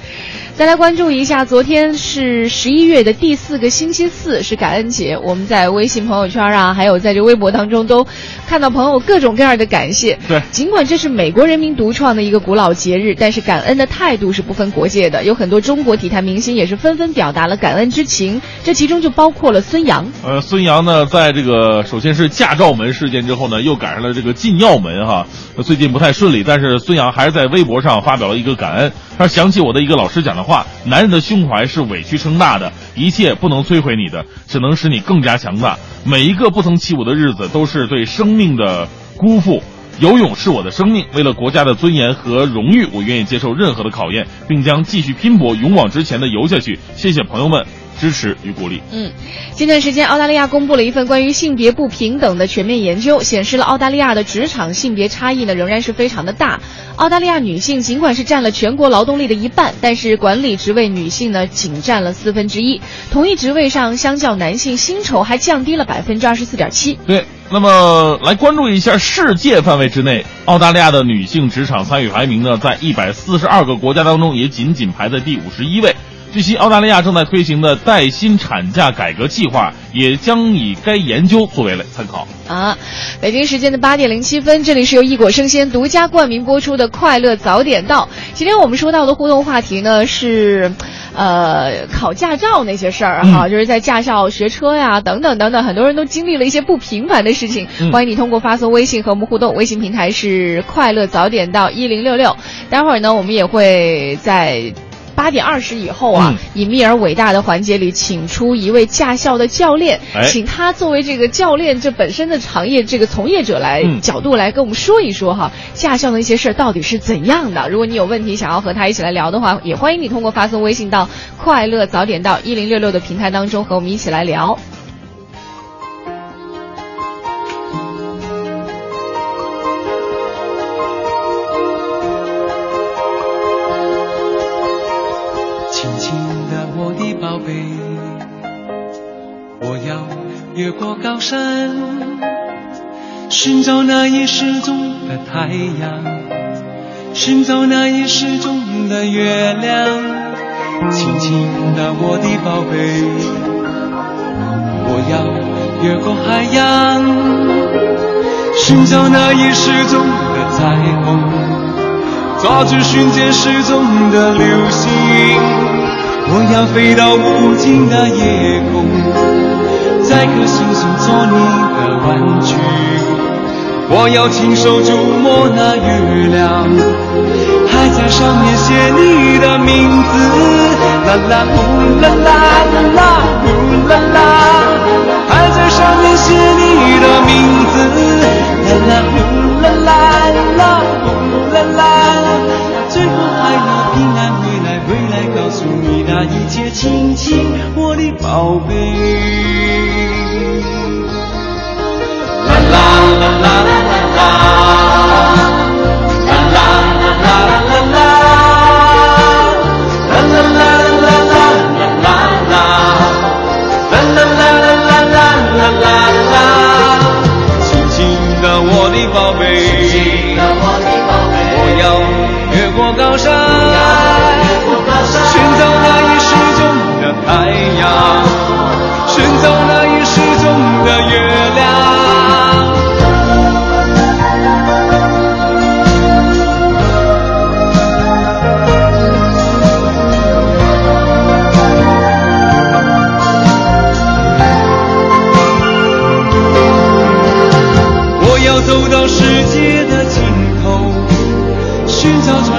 再来关注一下，昨天是十一月的第四个星期四，是感恩节。我们在微信朋友圈啊，还有在这微博当中，都看到朋友各种各样的感谢。对尽管这是美国人民独创的一个古老节日，但是感恩的态度是不分国界的。有很多中国体坛明星也是纷纷表达了感恩之情，这其中就包括了孙杨。呃，孙杨呢，在这个首先是驾照门事件之后呢，又赶上了这个禁药门哈，呃最近不太顺利，但是孙杨还是在微博上发表了一个感恩，他想起我的一个老师讲的话，男人的胸怀是委屈撑大的，一切不能摧毁你的，只能使你更加强大。每一个不曾起舞的日子，都是对生命的辜负。游泳是我的生命，为了国家的尊严和荣誉，我愿意接受任何的考验，并将继续拼搏，勇往直前的游下去。谢谢朋友们支持与鼓励。嗯，近段时间，澳大利亚公布了一份关于性别不平等的全面研究，显示了澳大利亚的职场性别差异呢仍然是非常的大。澳大利亚女性尽管是占了全国劳动力的一半，但是管理职位女性呢仅占了四分之一，同一职位上，相较男性薪酬还降低了百分之二十四点七。对，那么来关注一下世界范围之内，澳大利亚的女性职场参与排名呢，在一百四十二个国家当中，也仅仅排在第五十一位。据悉，澳大利亚正在推行的带薪产假改革计划，也将以该研究作为了参考。啊，北京时间的八点零七分，这里是由易果生鲜独家冠名播出的《快乐早点到》。今天我们说到的互动话题呢是，呃，考驾照那些事儿哈，就是在驾校学车呀，等等等等，很多人都经历了一些不平凡的事情。欢迎你通过发送微信和我们互动，微信平台是“快乐早点到一零六六”。待会儿呢，我们也会在。八点二十以后啊，隐秘而伟大的环节里，请出一位驾校的教练，请他作为这个教练这本身的行业这个从业者来角度来跟我们说一说哈，驾校的一些事儿到底是怎样的。如果你有问题想要和他一起来聊的话，也欢迎你通过发送微信到“快乐早点到一零六六”的平台当中和我们一起来聊。山，寻找那已失踪的太阳，寻找那已失踪的月亮。轻轻的，我的宝贝，我要越过海洋，寻找那已失踪的彩虹，抓住瞬间失踪的流星。我要飞到无尽的夜空。摘颗星星做你的玩具，我要亲手触摸那月亮，还在上面写你的名字。啦啦呼啦啦啦啦呼啦啦，还在上面写你的名字。啦啦呼啦啦啦呼啦啦，最后还要平安回来，回来告诉你那一切，亲亲我的宝贝。Ah. 寻找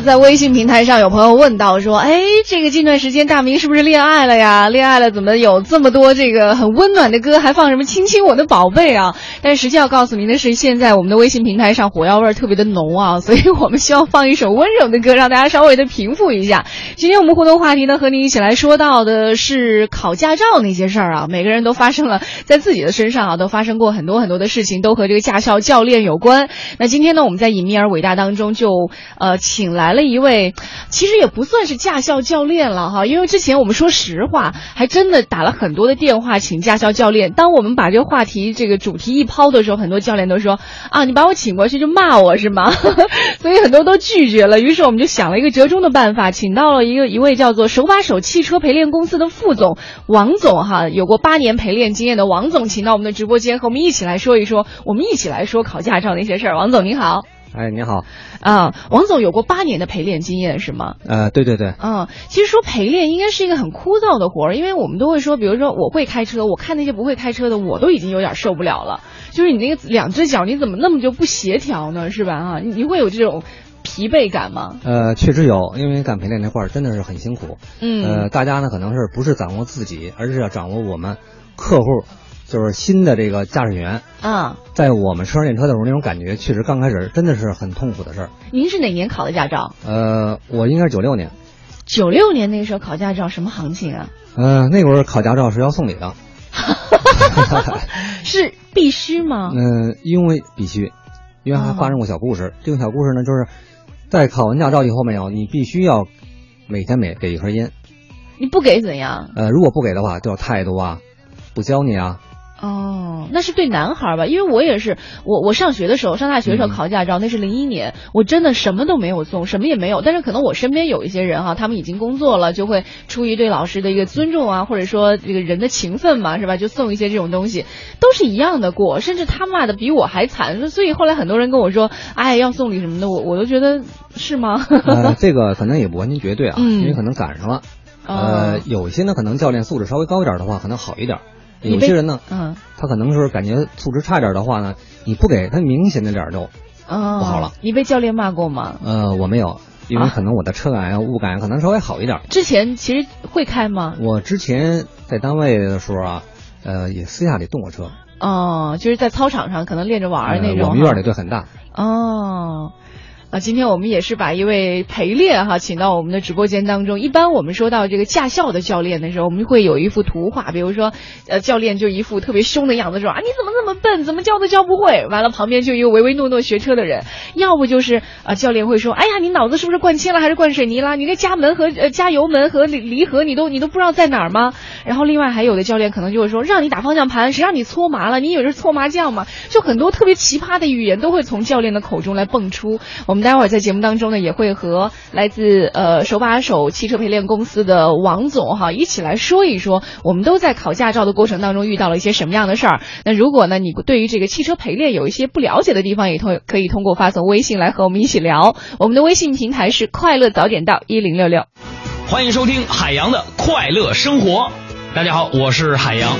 在微信平台上有朋友问到说：“哎，这个近段时间大明是不是恋爱了呀？恋爱了怎么有这么多这个很温暖的歌，还放什么亲亲我的宝贝啊？”但实际要告诉您的是，现在我们的微信平台上火药味儿特别的浓啊，所以我们希望放一首温柔的歌，让大家稍微的平复一下。今天我们互动话题呢，和您一起来说到的是考驾照那些事儿啊。每个人都发生了在自己的身上啊，都发生过很多很多的事情，都和这个驾校教练有关。那今天呢，我们在《隐秘而伟大》当中就。呃，请来了一位，其实也不算是驾校教练了哈，因为之前我们说实话，还真的打了很多的电话请驾校教练。当我们把这个话题这个主题一抛的时候，很多教练都说啊，你把我请过去就骂我是吗？所以很多都拒绝了。于是我们就想了一个折中的办法，请到了一个一位叫做手把手汽车陪练公司的副总王总哈，有过八年陪练经验的王总，请到我们的直播间和我们一起来说一说，我们一起来说考驾照的一些事儿。王总您好。哎，你好，啊，王总有过八年的陪练经验是吗？呃，对对对，嗯，其实说陪练应该是一个很枯燥的活儿，因为我们都会说，比如说我会开车，我看那些不会开车的，我都已经有点受不了了。就是你那个两只脚你怎么那么就不协调呢？是吧？啊，你会有这种疲惫感吗？呃，确实有，因为干陪练那块儿真的是很辛苦。嗯，呃，大家呢可能是不是掌握自己，而是要掌握我们客户。就是新的这个驾驶员啊，在我们车上练车的时候，那种感觉确实刚开始真的是很痛苦的事儿。您是哪年考的驾照？呃，我应该是九六年。九六年那个时候考驾照什么行情啊？呃，那会儿考驾照是要送礼的。是必须吗？嗯，因为必须，因为还发生过小故事。这个小故事呢，就是在考完驾照以后没有，你必须要每天每给一盒烟。你不给怎样？呃，如果不给的话，就要态度啊，不教你啊。哦，那是对男孩吧？因为我也是，我我上学的时候，上大学的时候考驾照，那是零一年，我真的什么都没有送，什么也没有。但是可能我身边有一些人哈，他们已经工作了，就会出于对老师的一个尊重啊，或者说这个人的情分嘛，是吧？就送一些这种东西，都是一样的过，甚至他骂的比我还惨。所以后来很多人跟我说，哎，要送礼什么的，我我都觉得是吗？呃，这个可能也不完全绝对啊，嗯 因为可能赶上了。呃，有些呢，可能教练素质稍微高一点的话，可能好一点。有些人呢，嗯，他可能是感觉素质差点的话呢，你不给他，明显的脸就哦不好了。你被教练骂过吗？呃，我没有，因为可能我的车感呀、物感可能稍微好一点。之前其实会开吗？我之前在单位的时候啊，呃，也私下里动过车。哦，就是在操场上可能练着玩儿那种。呃我们院里队很大。哦。啊，今天我们也是把一位陪练哈请到我们的直播间当中。一般我们说到这个驾校的教练的时候，我们会有一幅图画，比如说，呃，教练就一副特别凶的样子，说啊你怎么那么笨，怎么教都教不会。完了，旁边就一个唯唯诺诺学车的人，要不就是啊教练会说，哎呀你脑子是不是灌铅了还是灌水泥了？你这加门和呃加油门和离离合你都你都不知道在哪儿吗？然后另外还有的教练可能就会说，让你打方向盘，谁让你搓麻了？你以为是搓麻将吗？就很多特别奇葩的语言都会从教练的口中来蹦出。我们待会儿在节目当中呢，也会和来自呃手把手汽车陪练公司的王总哈一起来说一说，我们都在考驾照的过程当中遇到了一些什么样的事儿。那如果呢你对于这个汽车陪练有一些不了解的地方，也通可以通过发送微信来和我们一起聊。我们的微信平台是快乐早点到一零六六。欢迎收听海洋的快乐生活。大家好，我是海洋。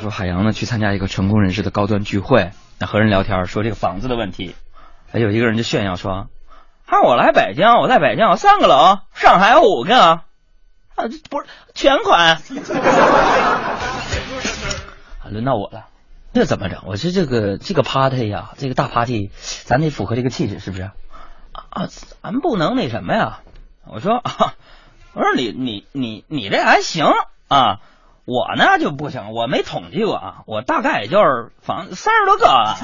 说海洋呢去参加一个成功人士的高端聚会，那和人聊天说这个房子的问题，哎，有一个人就炫耀说，啊我来北京，我在北京有三个楼，上海有五个，啊，不是全款。啊轮到我了，这怎么整？我说这个这个 party 呀、这个大 party，咱得符合这个气质，是不是？啊，咱不能那什么呀？我说啊，我说你你你你这还行啊，我呢就不行，我没统计过啊，我大概也就是房三十多个啊。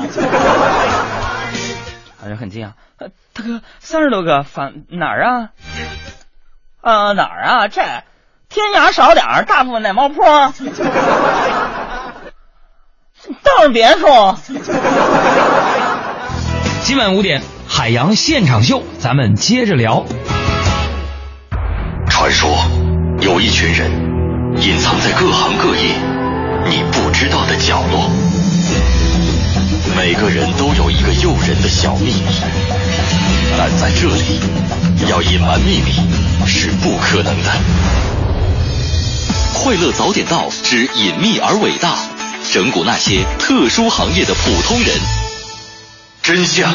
他就很惊讶，呃大哥三十多个反哪儿啊？啊哪儿啊？这天涯少点儿，大部分在猫坡。倒是别说。今晚五点，海洋现场秀，咱们接着聊。传说有一群人隐藏在各行各业你不知道的角落，每个人都有一个诱人的小秘密，但在这里要隐瞒秘密是不可能的。快乐早点到之隐秘而伟大，整蛊那些特殊行业的普通人，真相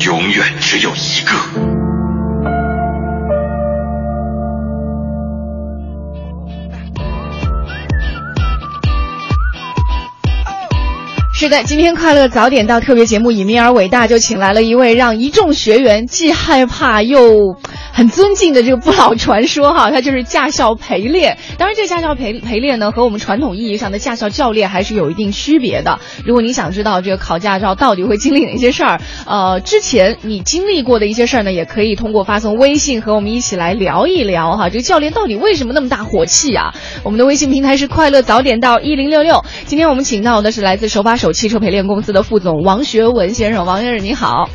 永远只有一个。是的，今天快乐早点到特别节目《隐秘而伟大》就请来了一位让一众学员既害怕又很尊敬的这个不老传说哈，他就是驾校陪练。当然，这驾校陪陪练呢，和我们传统意义上的驾校教练还是有一定区别的。如果你想知道这个考驾照到底会经历哪些事儿，呃，之前你经历过的一些事儿呢，也可以通过发送微信和我们一起来聊一聊哈。这个教练到底为什么那么大火气啊？我们的微信平台是快乐早点到一零六六。今天我们请到的是来自手把手汽车陪练公司的副总王学文先生，王先生你好。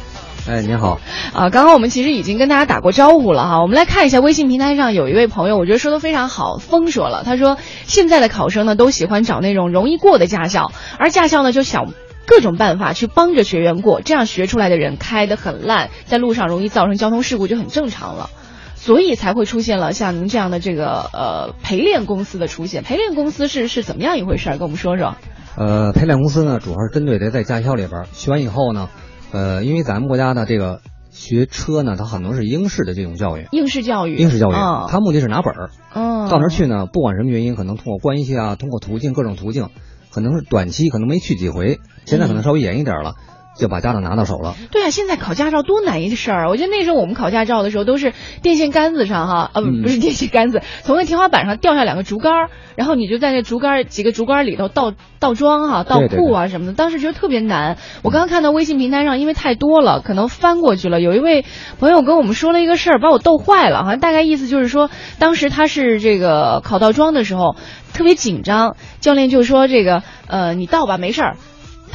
哎，您好，啊，刚刚我们其实已经跟大家打过招呼了哈。我们来看一下微信平台上有一位朋友，我觉得说的非常好，风说了，他说现在的考生呢都喜欢找那种容易过的驾校，而驾校呢就想各种办法去帮着学员过，这样学出来的人开得很烂，在路上容易造成交通事故就很正常了。所以才会出现了像您这样的这个呃陪练公司的出现。陪练公司是是怎么样一回事儿？跟我们说说。呃，陪练公司呢，主要是针对的在驾校里边学完以后呢，呃，因为咱们国家的这个学车呢，它很多是应试的这种教育，应试教育，应试教育，哦它目的是拿本儿。嗯，到那儿去呢，不管什么原因，可能通过关系啊，通过途径各种途径，可能是短期可能没去几回，现在可能稍微严一点了，就把驾照拿到手了。对啊，现在考驾照多难一事儿啊！我觉得那时候我们考驾照的时候，都是电线杆子上哈，呃不嗯不是电线杆子，从那天花板上掉下两个竹竿儿，然后你就在那竹竿儿几个竹竿儿里头倒倒桩哈、倒库啊什么的，当时觉得特别难。我刚刚看到微信平台上，因为太多了，可能翻过去了。有一位朋友跟我们说了一个事儿，把我逗坏了，好像大概意思就是说，当时他是这个考倒桩的时候特别紧张，教练就说这个呃你倒吧没事儿。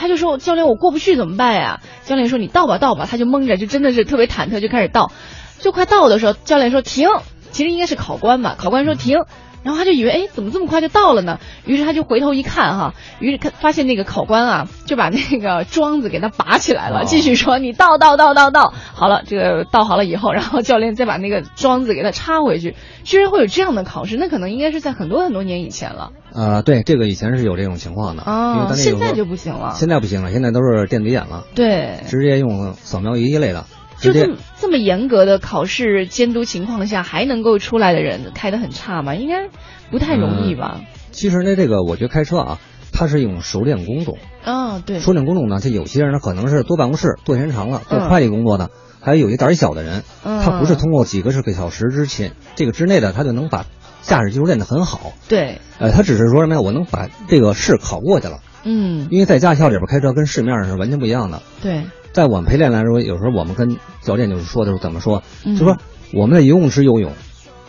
他就说：“教练，我过不去怎么办呀？”教练说：“你倒吧，倒吧。”他就蒙着，就真的是特别忐忑，就开始倒。就快倒的时候，教练说：“停。”其实应该是考官吧，考官说：“停。”然后他就以为，哎，怎么这么快就到了呢？于是他就回头一看，哈，于是看发现那个考官啊，就把那个桩子给他拔起来了，哦继续说：“你倒倒倒倒倒。”好了，这个倒好了以后，然后教练再把那个桩子给他插回去。居然会有这样的考试，那可能应该是在很多很多年以前了。呃，对，这个以前是有这种情况的，因为哦，咱那个现在就不行了。现在不行了，现在都是电子眼了，对，直接用扫描仪一类的，就这么这么严格的考试监督情况下，还能够出来的人开得很差吗？应该不太容易吧？其实呢，这个我觉得开车啊，它是一种熟练工种。哦，对，熟练工种呢，这有些人呢可能是坐办公室坐时间长了，做嗯会计工作的，还有有些胆儿小的人，嗯他不是通过几个个小时之前这个之内的，他就能把驾驶技术练得很好。对，呃，他只是说什么呀？我能把这个试考过去了。嗯，因为在驾校里边开车跟市面上是完全不一样的。对，在我们陪练来说，有时候我们跟教练就是说的时候怎么说，嗯就说我们在游泳池游泳，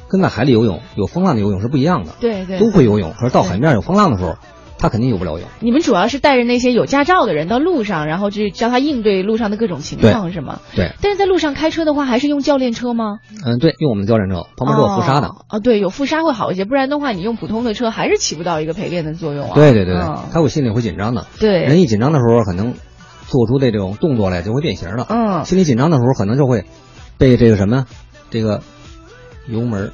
跟在海里游泳有风浪的游泳是不一样的。对对都会游泳，可是到海面有风浪的时候，他肯定游不了泳。你们主要是带着那些有驾照的人到路上，然后去教他应对路上的各种情况，是吗？对，但是在路上开车的话，还是用教练车吗？嗯，对，用我们的教练车，旁边都有副刹的。哦。哦，对，有副刹会好一些，不然的话，你用普通的车还是起不到一个陪练的作用啊。对对对他会心里会紧张的。对人一紧张的时候，可能做出的这种动作来就会变形了。嗯心里紧张的时候，可能就会被这个什么，这个油门、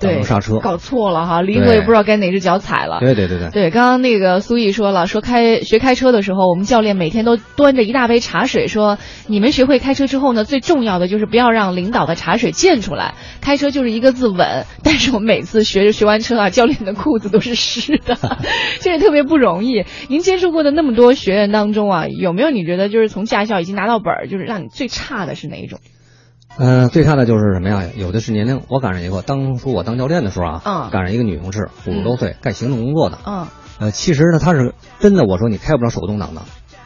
对，刹车。搞错了哈，离合也不知道该哪只脚踩了。对对对对。对，刚刚那个苏毅说了，说开学开车的时候，我们教练每天都端着一大杯茶水，说你们学会开车之后呢，最重要的就是不要让领导的茶水溅出来。开车就是一个字稳，但是我们每次学着学完车啊，教练的裤子都是湿的，这也特别不容易。您接触过的那么多学员当中啊，有没有你觉得就是从驾校已经拿到本儿，就是让你最差的是哪一种？呃，最差的就是什么呀？有的是年龄，我赶上一个，当初我当教练的时候啊，嗯赶上一个女同事，五十多岁，干行政工作的。嗯，呃，其实呢，她是真的，我说你开不了手动挡的，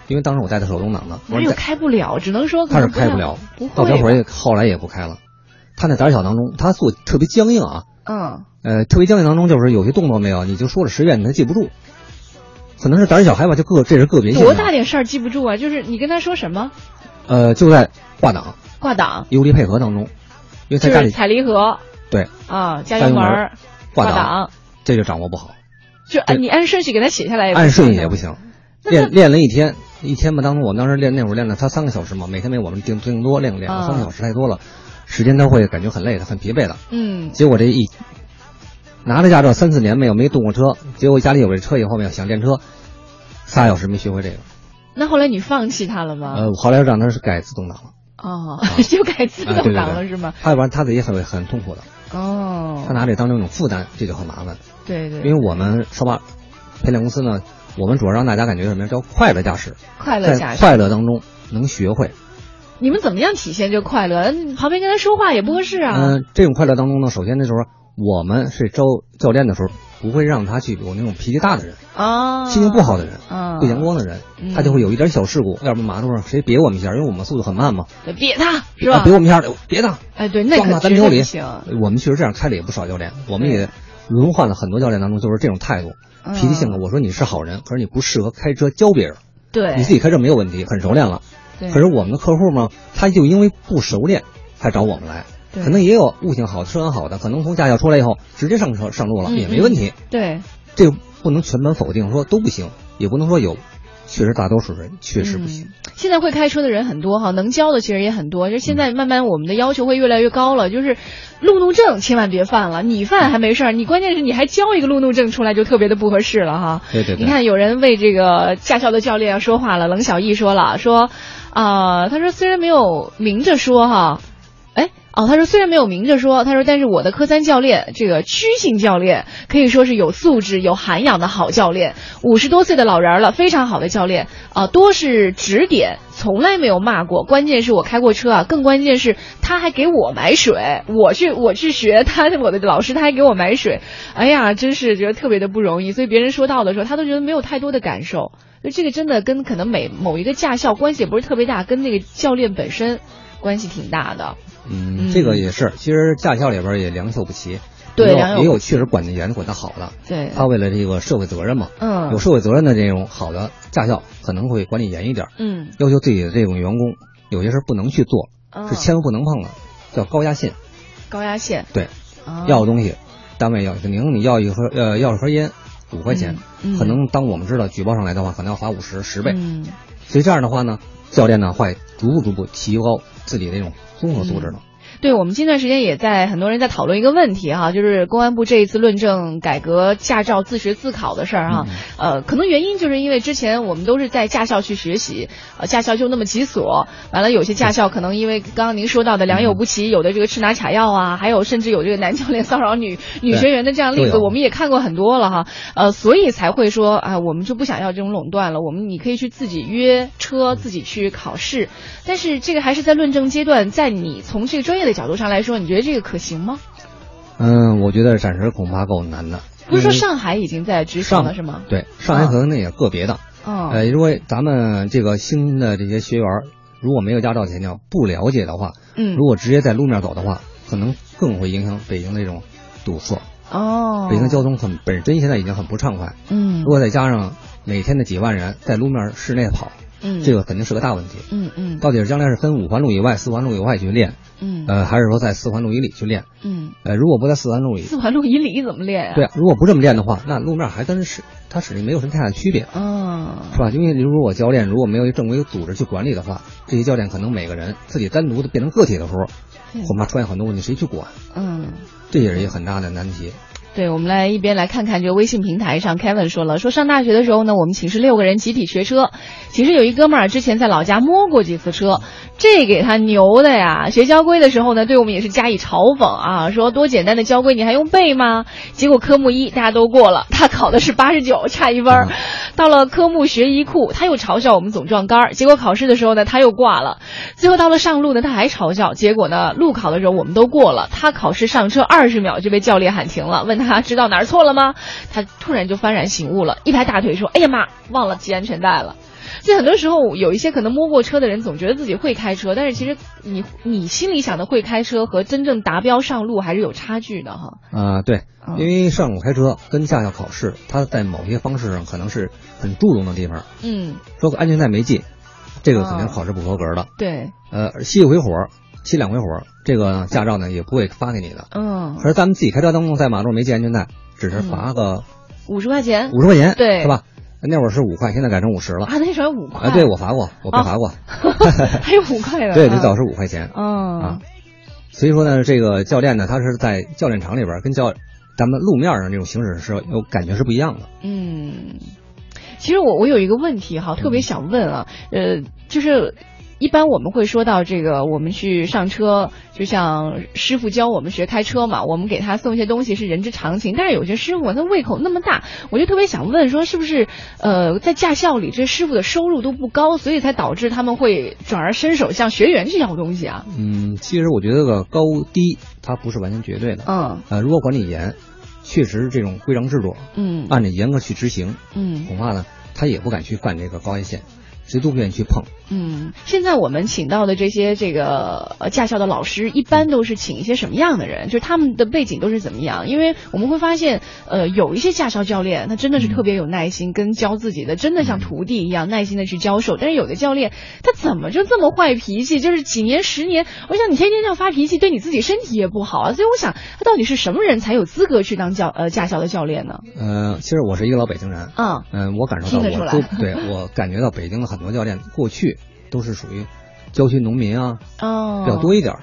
因为当时我带的手动挡的，我说你没有开不了，只能说可她是开不了，不到小伙吧也后来也不开了。她那胆小当中，她做特别僵硬啊，嗯。呃，特别僵硬当中就是有些动作没有，你就说了十遍，她记不住。可能是胆小害怕，就个这是个别性。多大点事儿记不住啊？就是你跟他说什么呃，就在挂档、挂档，油离配合当中，因为在家里踩离合对啊，加加油门挂档，这就掌握不好。就按你按顺序给他写下来按顺序也不行。练练了一天，一天吧，当中我们当时练那会儿练了他三个小时嘛，每天没我们定定多练两啊个三个小时太多了，时间他会感觉很累他，很疲惫的。嗯，结果这一拿着驾照三四年没有没动过车，结果家里有这车以后没有想练车，仨小时没学会这个。那后来你放弃他了吗？呃，后来让他是改自动挡了，哦，就改自动挡了是吗？他要不然他自己也很很痛苦的，哦，他拿这当成一种负担，这就很麻烦。对对，因为我们说吧，陪练公司呢，我们主要让大家感觉什么呀？叫快乐驾驶，快乐驾驶快乐当中能学会。你们怎么样体现这快乐？嗯旁边跟他说话也不合适啊。嗯、这种快乐当中呢，首先呢就是说我们是招教练的时候，不会让他去有那种脾气大的人、啊，心情不好的人、啊不阳光的人嗯，他就会有一点小事故，要不马路上谁别我们一下，因为我们速度很慢嘛，别他是吧啊别？我们一下，别他，哎，对，那撞可他单挑里行。。我们确实这样开了也不少教练，我们也轮换了很多教练当中就是这种态度、嗯脾气性格。我说你是好人，可是你不适合开车教别人。对，你自己开车没有问题，很熟练了。对可是我们的客户嘛，他就因为不熟练才找我们来，对可能也有悟性好、车很好的，可能从驾校出来以后直接上车上路了、嗯也没问题。对，这个不能全盘否定说都不行，也不能说有，确实大多数人确实不行。嗯现在会开车的人很多哈，能教的其实也很多。就现在慢慢我们的要求会越来越高了，就是路怒症千万别犯了，你犯还没事儿，你关键是你还教一个路怒症出来就特别的不合适了哈。对对对，你看，有人为这个驾校的教练说话了。冷小艺说了，说，啊、他说虽然没有明着说哈，哎，哦，他说虽然没有明着说，他说但是我的科三教练，这个曲性教练可以说是有素质、有涵养的好教练，五十多岁的老人了，非常好的教练啊、多是指点。从来没有骂过，关键是我开过车啊，更关键是他还给我买水，我去我去学他，我的老师他还给我买水，哎呀，真是觉得特别的不容易。所以别人说到的时候，他都觉得没有太多的感受。就这个真的跟可能每某一个驾校关系也不是特别大，跟那个教练本身关系挺大的。嗯，嗯这个也是，其实驾校里边也良莠不齐，对也有也有确实管得严、管得好的。对，他为了这个社会责任嘛，嗯有社会责任的这种好的驾校可能会管理严一点，嗯，要求自己的这种员工有些事不能去做，嗯是千万不能碰的，叫高压线。高压线，对，啊要的东西，单位要肯定你要一盒呃要一盒烟五块钱，嗯嗯可能当我们知道举报上来的话，可能要罚五十十倍。嗯所以这样的话呢，教练呢会逐步逐步提高自己的这种综合素质呢。对我们近段时间也在很多人在讨论一个问题哈，就是公安部这一次论证改革驾照自学自考的事儿哈，呃，可能原因就是因为之前我们都是在驾校去学习，呃，驾校就那么几所，完了有些驾校可能因为刚刚您说到的良莠不齐，有的这个吃拿卡要啊，还有甚至有这个男教练骚扰女女学员的这样例子，我们也看过很多了哈，呃，所以才会说啊、我们就不想要这种垄断了，我们你可以去自己约车，自己去考试，但是这个还是在论证阶段，在你从这个专业的角度上来说，你觉得这个可行吗？嗯，我觉得暂时恐怕够难的。不是说上海已经在执行了是吗？对，上海可能那也个别的。嗯，呃，如果咱们这个新的这些学员如果没有驾照前条不了解的话，嗯如果直接在路面走的话，可能更会影响北京的这种堵塞。哦，北京交通很本身现在已经很不畅快，嗯如果再加上每天的几万人在路面室内跑，嗯这个肯定是个大问题。嗯嗯到底是将来是分五环路以外、四环路以外去练，嗯呃，还是说在四环路以里去练？嗯，呃，如果不在四环路以，四环路以里怎么练啊？对啊，如果不这么练的话，那路面还跟是它始终没有什么太大的区别，嗯，是吧？因为如果我教练如果没有一个正规的组织去管理的话，这些教练可能每个人自己单独的变成个体的时候，恐怕出现很多问题，谁去管？嗯。这也是一个很大的难题。对，我们来一边来看看这个微信平台上，Kevin 说了，说上大学的时候呢，我们寝室六个人集体学车，寝室有一哥们儿之前在老家摸过几次车，这给他牛的呀！学交规的时候呢，对我们也是加以嘲讽啊，说多简单的交规你还用背吗？结果科目一大家都过了，他考的是八十九，差一分儿。到了科目学医库，他又嘲笑我们总撞杆儿，结果考试的时候呢，他又挂了。最后到了上路呢，他还嘲笑，结果呢，路考的时候我们都过了，他考试上车二十秒就被教练喊停了，问他知道哪儿错了吗？他突然就幡然醒悟了，一拍大腿说：“哎呀妈，忘了系安全带了。”所以很多时候，有一些可能摸过车的人总觉得自己会开车，但是其实你你心里想的会开车和真正达标上路还是有差距的哈。啊、对嗯，因为上路开车跟驾校考试，它在某些方式上可能是很注重的地方。嗯，说个安全带没系，这个肯定哦考试不合格的。对，呃，熄一回火，熄两回火，这个驾照呢也不会发给你的。嗯，可是咱们自己开车当中在马路没系安全带，只是罚个五十块钱五十块钱，对是吧？那会儿是五块，现在改成五十了。啊，那时候五块，啊，对我罚过，我被哦罚过。还有五块的，对，啊最早是五块钱。嗯啊所以说呢，这个教练呢，他是在教练场里边跟教咱们路面上这种行驶是有感觉是不一样的。嗯，其实我我有一个问题哈，特别想问啊，呃，就是一般我们会说到这个，我们去上车，就像师傅教我们学开车嘛，我们给他送一些东西是人之常情。但是有些师傅他胃口那么大，我就特别想问说，是不是呃在驾校里这师傅的收入都不高，所以才导致他们会转而伸手向学员去要东西啊？嗯，其实我觉得个高低它不是完全绝对的。嗯呃，如果管理严，确实这种规章制度，嗯按着严格去执行，嗯恐怕呢他也不敢去犯这个高压线，谁都不愿意去碰。嗯，现在我们请到的这些这个呃驾校的老师，一般都是请一些什么样的人？就是他们的背景都是怎么样？因为我们会发现，呃，有一些驾校教练，他真的是特别有耐心，跟教自己的真的像徒弟一样耐心的去教授。但是有的教练，他怎么就这么坏脾气？就是几年十年，我想你天天这样发脾气，对你自己身体也不好啊。所以我想，他到底是什么人才有资格去当教呃驾校的教练呢？呃，其实我是一个老北京人，嗯嗯、我感受到我都对我感觉到北京的很多教练过去都是属于郊区农民啊，哦，比较多一点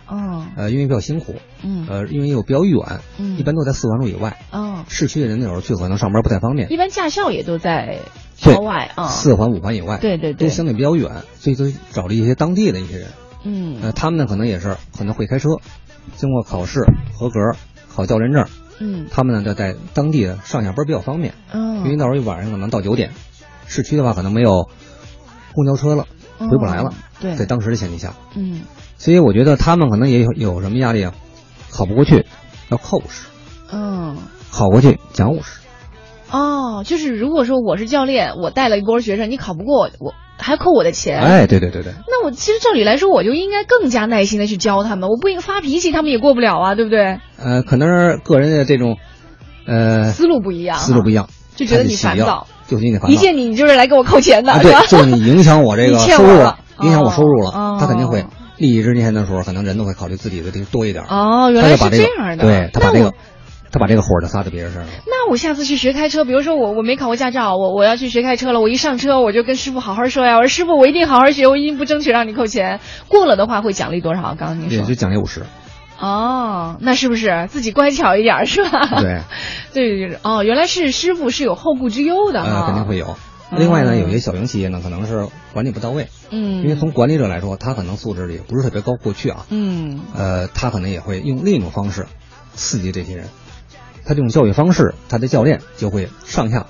呃，因为比较辛苦，嗯。呃，因为又比较远，嗯。一般都在四环路以外，哦，市区的人那时候去可能上班不太方便，一般驾校也都在郊外啊。四环五环以外，对对对。都相对比较远，所以都找了一些当地的一些人，嗯。呃，他们呢可能也是可能会开车，经过考试合格，考教练证，嗯。他们呢就在当地的上下班比较方便，嗯因为到时候晚上可能到九点，市区的话可能没有公交车了，哦回不来了，对。在当时的前提下，嗯。所以我觉得他们可能也有有什么压力啊，考不过去要扣试，嗯。考过去奖五十，哦，就是如果说我是教练，我带了一波学生，你考不过我，还扣我的钱。哎，对对对对，那我其实照理来说，我就应该更加耐心的去教他们，我不应该发脾气，他们也过不了啊，对不对？呃，可能是个人的这种，呃，思路不一样啊。思路不一样，就觉得你烦躁，就觉得你烦躁，一见你你就是来给我扣钱的，啊，对，？就是你影响我这个 欠收入了影响我收入了，哦他肯定会利益之间的时候，可能人都会考虑自己的这个多一点。哦原来是这样的对他把这个，他把这个火就撒在别人身上了。那我下次去学开车，比如说我我没考过驾照，我我要去学开车了，我一上车我就跟师傅好好说呀，我说师傅我一定好好学，我一定不争取让你扣钱，过了的话会奖励多少？刚刚您说也就奖励五十，哦，那是不是自己乖巧一点是吧？对，对哦，原来是师傅是有后顾之忧的哈，呃，肯定会有。哦另外呢，有些小型企业呢，可能是管理不到位，嗯，因为从管理者来说，他可能素质也不是特别高。过去啊，嗯呃，他可能也会用另一种方式刺激这些人。他这种教育方式，他的教练就会上下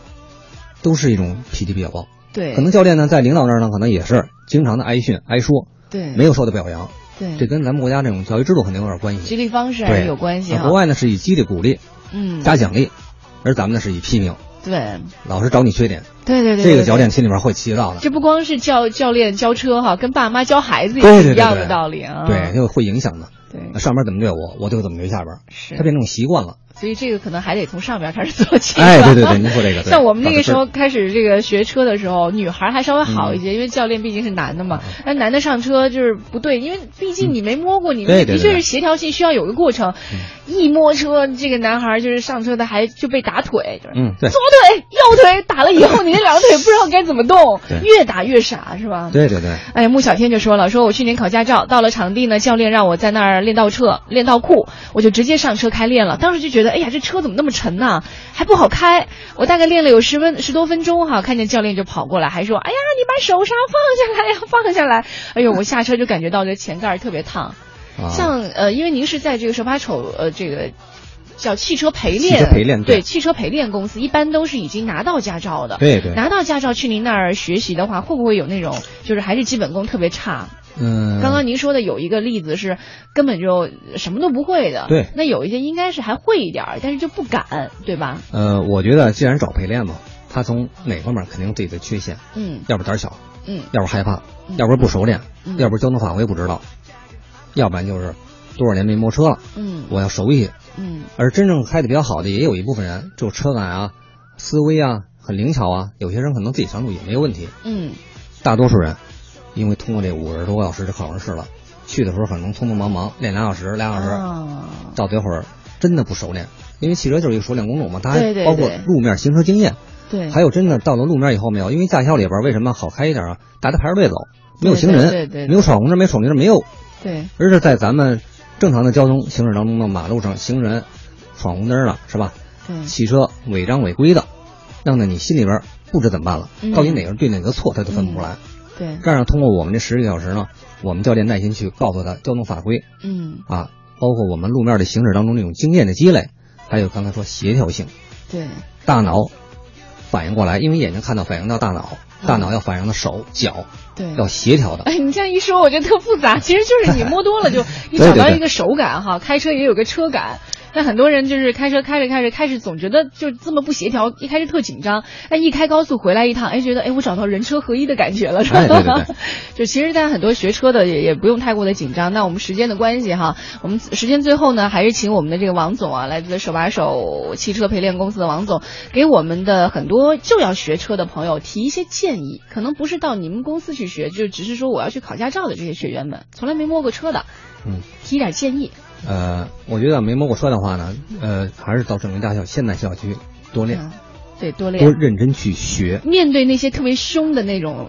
都是一种脾气比较暴。对，可能教练呢，在领导那儿呢，可能也是经常的挨训、挨说，对没有受到表扬。对这跟咱们国家这种教育制度肯定有点关系。激励方式还是，有关系国外呢是以激励鼓励，嗯加奖励，而咱们呢是以批评，对老是找你缺点。对对对，这个对教练心里边会气到的。这不光是教教练教车哈，跟爸妈教孩子也是一样的道理啊。对，就会影响的。对，上边怎么对我，我就怎么对下边，是他变成习惯了。所以这个可能还得从上边开始做起。哎对对对 您说这个像我们那个时候开始这个学车的时候，女孩还稍微好一些，嗯因为教练毕竟是男的嘛。那男的上车就是不对，因为毕竟你没摸过，你的确是协调性需要有个过程。一摸车，这个男孩就是上车的还就被打腿，就是嗯，对左腿、右腿打了以后，你 那两个腿不知道该怎么动，越打越傻，是吧？对对对，哎呀，穆小天就说了，说我去年考驾照，到了场地呢，教练让我在那儿练倒车、练倒库，我就直接上车开练了。当时就觉得，哎呀，这车怎么那么沉呢、还不好开。我大概练了有十分十多分钟哈，看见教练就跑过来，还说，哎呀，你把手刹放下来呀，放下来。哎呦，我下车就感觉到这前盖特别烫。啊像呃，因为您是在这个手把手呃这个。叫汽车陪汽练，车陪练对。对汽车陪练公司一般都是已经拿到驾照的。对对。拿到驾照去您那儿学习的话，会不会有那种就是还是基本功特别差？嗯，刚刚您说的有一个例子是根本就什么都不会的，对。那有一些应该是还会一点儿，但是就不敢，对吧？呃，我觉得既然找陪练嘛，他从哪方面肯定有自己的缺陷，嗯。要不胆小，嗯。要不害怕，嗯。要不是不熟练，嗯。要不是交通法规不知道，要不然就是多少年没摸车了，嗯。我要熟悉。嗯而真正开的比较好的，也有一部分人，就车感啊、思维啊很灵巧啊，有些人可能自己上路也没有问题。嗯大多数人，因为通过这五十多个小时的考完试了，去的时候可能匆匆忙忙练两小时、两小时，啊到最后儿真的不熟练。因为汽车就是一个熟练工种嘛，它还对对包括路面行车经验，对，还有真的到了路面以后没有？因为驾校里边为什么好开一点啊？大家排着队走，没有行人，对对对对没有闯红灯，没有闯绿灯，没有。对而是在咱们正常的交通行驶当中的马路上，行人闯红灯了，是吧？对。汽车违章违规的，让呢你心里边不知怎么办了，嗯。到底哪个对哪个错，他都分不出来。对，这样通过我们这十个小时呢，我们教练耐心去告诉他交通法规。嗯，啊，包括我们路面的行驶当中这种经验的积累，还有刚才说协调性，对，大脑反应过来，因为眼睛看到反应到大脑，嗯大脑要反应的手脚，对要协调的。哎，你这样一说，我觉得特复杂。其实就是你摸多了就，你找到一个手感哈。开车也有个车感，但很多人就是开车开着开着开始总觉得就这么不协调，一开始特紧张，但一开高速回来一趟，哎，觉得哎我找到人车合一的感觉了，是吧？哎对对对就其实大家很多学车的也也不用太过的紧张。那我们时间的关系哈，我们时间最后呢，还是请我们的这个王总啊，来自手把手汽车陪练公司的王总，给我们的很多就要学车的朋友提一些建议。可能不是到你们公司去学，就只是说我要去考驾照的这些学员们，从来没摸过车的，嗯，提点建议。呃，我觉得没摸过车的话呢，呃，还是到正规驾校，现代校区多练，嗯对，多练多。认真去学。面对那些特别凶的那种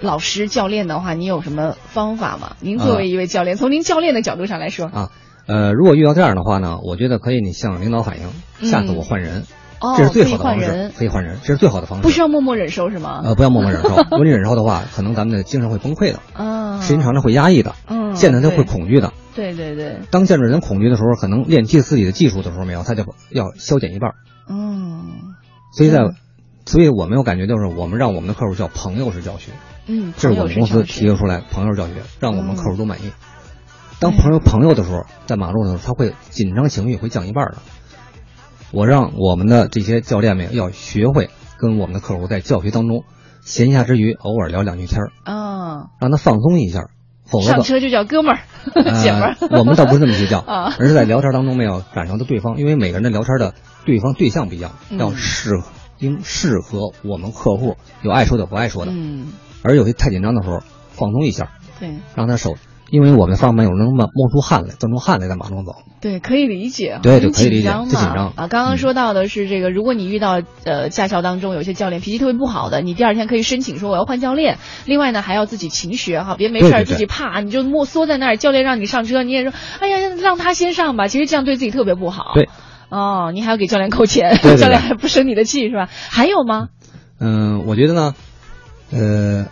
老师教练的话，你有什么方法吗？您作为一位教练，从您教练的角度上来说，啊，呃，如果遇到这样的话呢，我觉得可以你向领导反映，下次我换人，哦，这是最好的方式可以换人，这是最好的方式。不需要默默忍受是吗？呃，不要默默忍受，如果你忍受的话，可能咱们的精神会崩溃的，嗯，时间长了会压抑的，嗯，见到他会恐惧的。对对对，当见着人恐惧的时候，可能练技自己的技术的时候没有，他就要消减一半儿。嗯所以在，所以我们有感觉就是我们让我们的客户叫朋友式教学，嗯，这是我们公司提出出来朋友式教学，让我们客户都满意。当朋友朋友的时候，在马路上他会紧张情绪会降一半儿的。我让我们的这些教练们要学会跟我们的客户在教学当中，闲暇之余偶尔聊两句天儿，啊，让他放松一下，否则的上车就叫哥们儿、姐们儿。呃。我们倒不是这么去叫，啊。而是在聊天当中没有感受到对方，因为每个人的聊天的对方对象不一样，嗯。要适应适合我们客户有爱说的不爱说的，嗯，而有些太紧张的时候放松一下，对。让他手，因为我们上面有能冒冒出汗来，钻出汗来在马路上走，对，可以理解，对很对可以理解紧张嘛就紧张啊。刚刚说到的是这个，如果你遇到呃驾校当中有些教练脾气特别不好的，你第二天可以申请说我要换教练。另外呢，还要自己勤学哈，别没事自己怕，你就默缩在那儿，教练让你上车，你也说哎呀让他先上吧，其实这样对自己特别不好。对。哦，你还要给教练扣钱，对对对教练还不生你的气是吧？还有吗？嗯，我觉得呢，呃，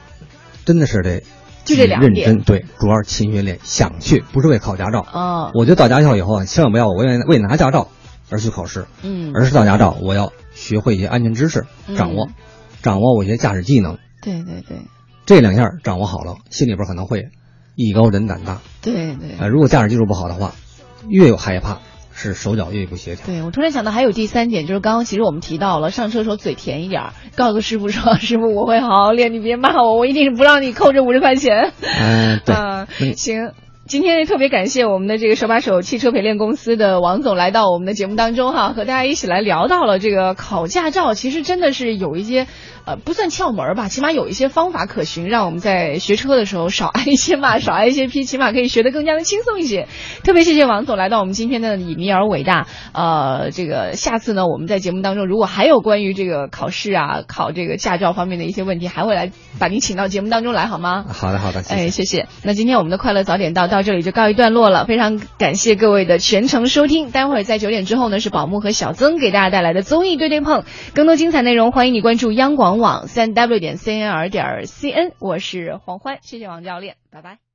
真的是得就这两点认真，对，主要是勤学练，想去不是为考驾照。哦，我觉得到驾校以后啊，千万不要我为为拿驾照而去考试，嗯，而是到驾照我要学会一些安全知识，嗯掌握，掌握我一些驾驶技能，对对对这两样掌握好了，心里边可能会艺高人胆大。对对。呃，如果驾驶技术不好的话，越有害怕，是手脚越不协调。对，我突然想到还有第三点，就是刚刚其实我们提到了，上车时候嘴甜一点儿，告诉师傅说，师傅我会好好练，你别骂我，我一定是不让你扣这五十块钱。嗯、对，啊嗯行。今天特别感谢我们的这个手把手汽车陪练公司的王总来到我们的节目当中哈，和大家一起来聊到了这个考驾照，其实真的是有一些呃不算窍门儿吧，起码有一些方法可循，让我们在学车的时候少挨一些骂，少挨一些批，起码可以学得更加的轻松一些。特别谢谢王总来到我们今天的以迷而伟大，呃，这个下次呢我们在节目当中如果还有关于这个考试啊、考这个驾照方面的一些问题，还会来把您请到节目当中来好吗？好的好的，谢谢。哎，谢谢。那今天我们的快乐早点到到这里就告一段落了，非常感谢各位的全程收听。待会儿在九点之后呢，是宝木和小曾给大家带来的综艺对对碰，更多精彩内容欢迎你关注央广网三 w 点 cnr 点 cn。我是黄欢，谢谢王教练，拜拜。